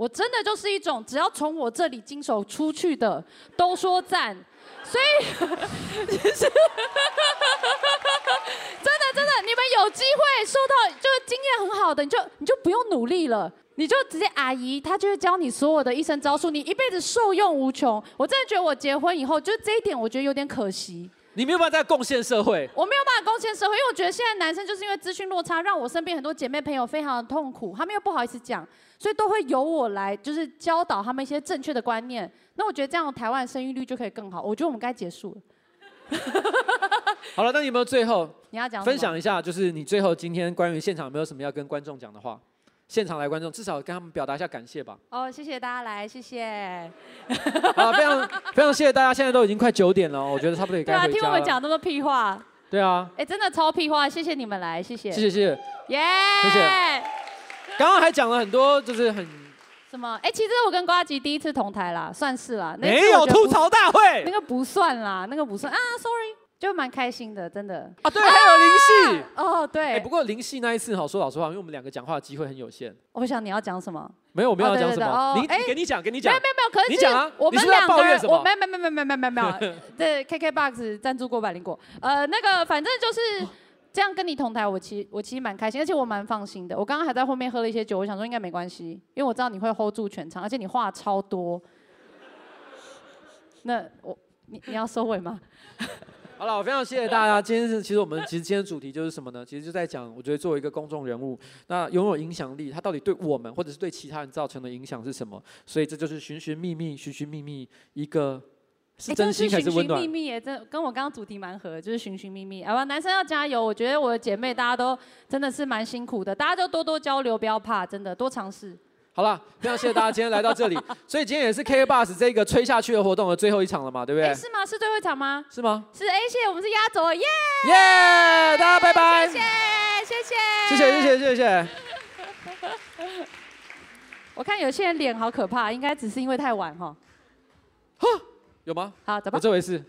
[SPEAKER 2] 我真的就是一种，只要从我这里经手出去的，都说赞，所以其实 真的真的，你们有机会受到就是经验很好的，你就你就不用努力了，你就直接阿姨，她就会教你所有的一生招数，你一辈子受用无穷。我真的觉得我结婚以后，就这一点我觉得有点可惜。
[SPEAKER 1] 你没有办法再贡献社会，
[SPEAKER 2] 我没有办法贡献社会，因为我觉得现在男生就是因为资讯落差，让我身边很多姐妹朋友非常的痛苦，他们又不好意思讲，所以都会由我来，就是教导他们一些正确的观念。那我觉得这样台湾生育率就可以更好。我觉得我们该结束了。
[SPEAKER 1] 好了，那你有没有最后
[SPEAKER 2] 你要讲
[SPEAKER 1] 分享一下，就是你最后今天关于现场有没有什么要跟观众讲的话？现场来观众，至少跟他们表达一下感谢吧。
[SPEAKER 2] 哦，谢谢大家来，谢谢。
[SPEAKER 1] 好，非常非常谢谢大家，现在都已经快九点了，我觉得差不多也该回家了。
[SPEAKER 2] 对啊，听我们讲那么屁话。
[SPEAKER 1] 对啊。
[SPEAKER 2] 哎，真的超屁话，谢谢你们来，谢谢。
[SPEAKER 1] 谢谢谢谢。
[SPEAKER 2] 耶。
[SPEAKER 1] 谢谢。刚刚还讲了很多就是很
[SPEAKER 2] 什么？哎其实我跟瓜吉第一次同台啦算是啦
[SPEAKER 1] 那没有吐槽大会。
[SPEAKER 2] 那个不算啦那个不算。啊 sorry 就蛮开心的真的。
[SPEAKER 1] 啊对还有林戏
[SPEAKER 2] 哦对。
[SPEAKER 1] 哎不过林戏那一次好说老实话因为我们两个讲话的机会很有限。
[SPEAKER 2] 我想你要讲什么？
[SPEAKER 1] 没有我们要讲什么。哎给你讲给你讲。
[SPEAKER 2] 没有没有没有可是
[SPEAKER 1] 你讲
[SPEAKER 2] 我们两个人
[SPEAKER 1] 我
[SPEAKER 2] 没有没有没有没有没有没有没有对 kk box 赞助过百灵果呃那个反正就是这样跟你同台，我其实我其实蛮开心，而且我蛮放心的。我刚刚还在后面喝了一些酒，我想说应该没关系，因为我知道你会 hold 住全场，而且你话超多。那我你你要收尾吗？
[SPEAKER 1] 好了，我非常谢谢大家。今天是，其实我们其实今天主题就是什么呢？其实就在讲，我觉得作为一个公众人物，那拥有影响力，他到底对我们或者是对其他人造成的影响是什么？所以这就是寻寻觅觅，寻寻觅觅，一个是真心还是温暖？
[SPEAKER 2] 寻寻觅觅耶，这跟我刚刚主题蛮合，就是寻寻觅觅。好吧，男生要加油。我觉得我的姐妹大家都真的是蛮辛苦的，大家就多多交流，不要怕，真的多尝试。
[SPEAKER 1] 好了，非常谢谢大家今天来到这里。所以今天也是 K Bus 这个吹下去的活动的最后一场了嘛，对不对？
[SPEAKER 2] 是吗？是最后一场吗？
[SPEAKER 1] 是吗？
[SPEAKER 2] 是 A 谢，我们是压轴，耶
[SPEAKER 1] 耶！大家拜拜。
[SPEAKER 2] 谢谢，谢谢，
[SPEAKER 1] 谢谢，谢谢，谢谢。
[SPEAKER 2] 我看有些人脸好可怕，应该只是因为太晚哈。
[SPEAKER 1] 哈，有吗？
[SPEAKER 2] 好，走吧。
[SPEAKER 1] 我这回是。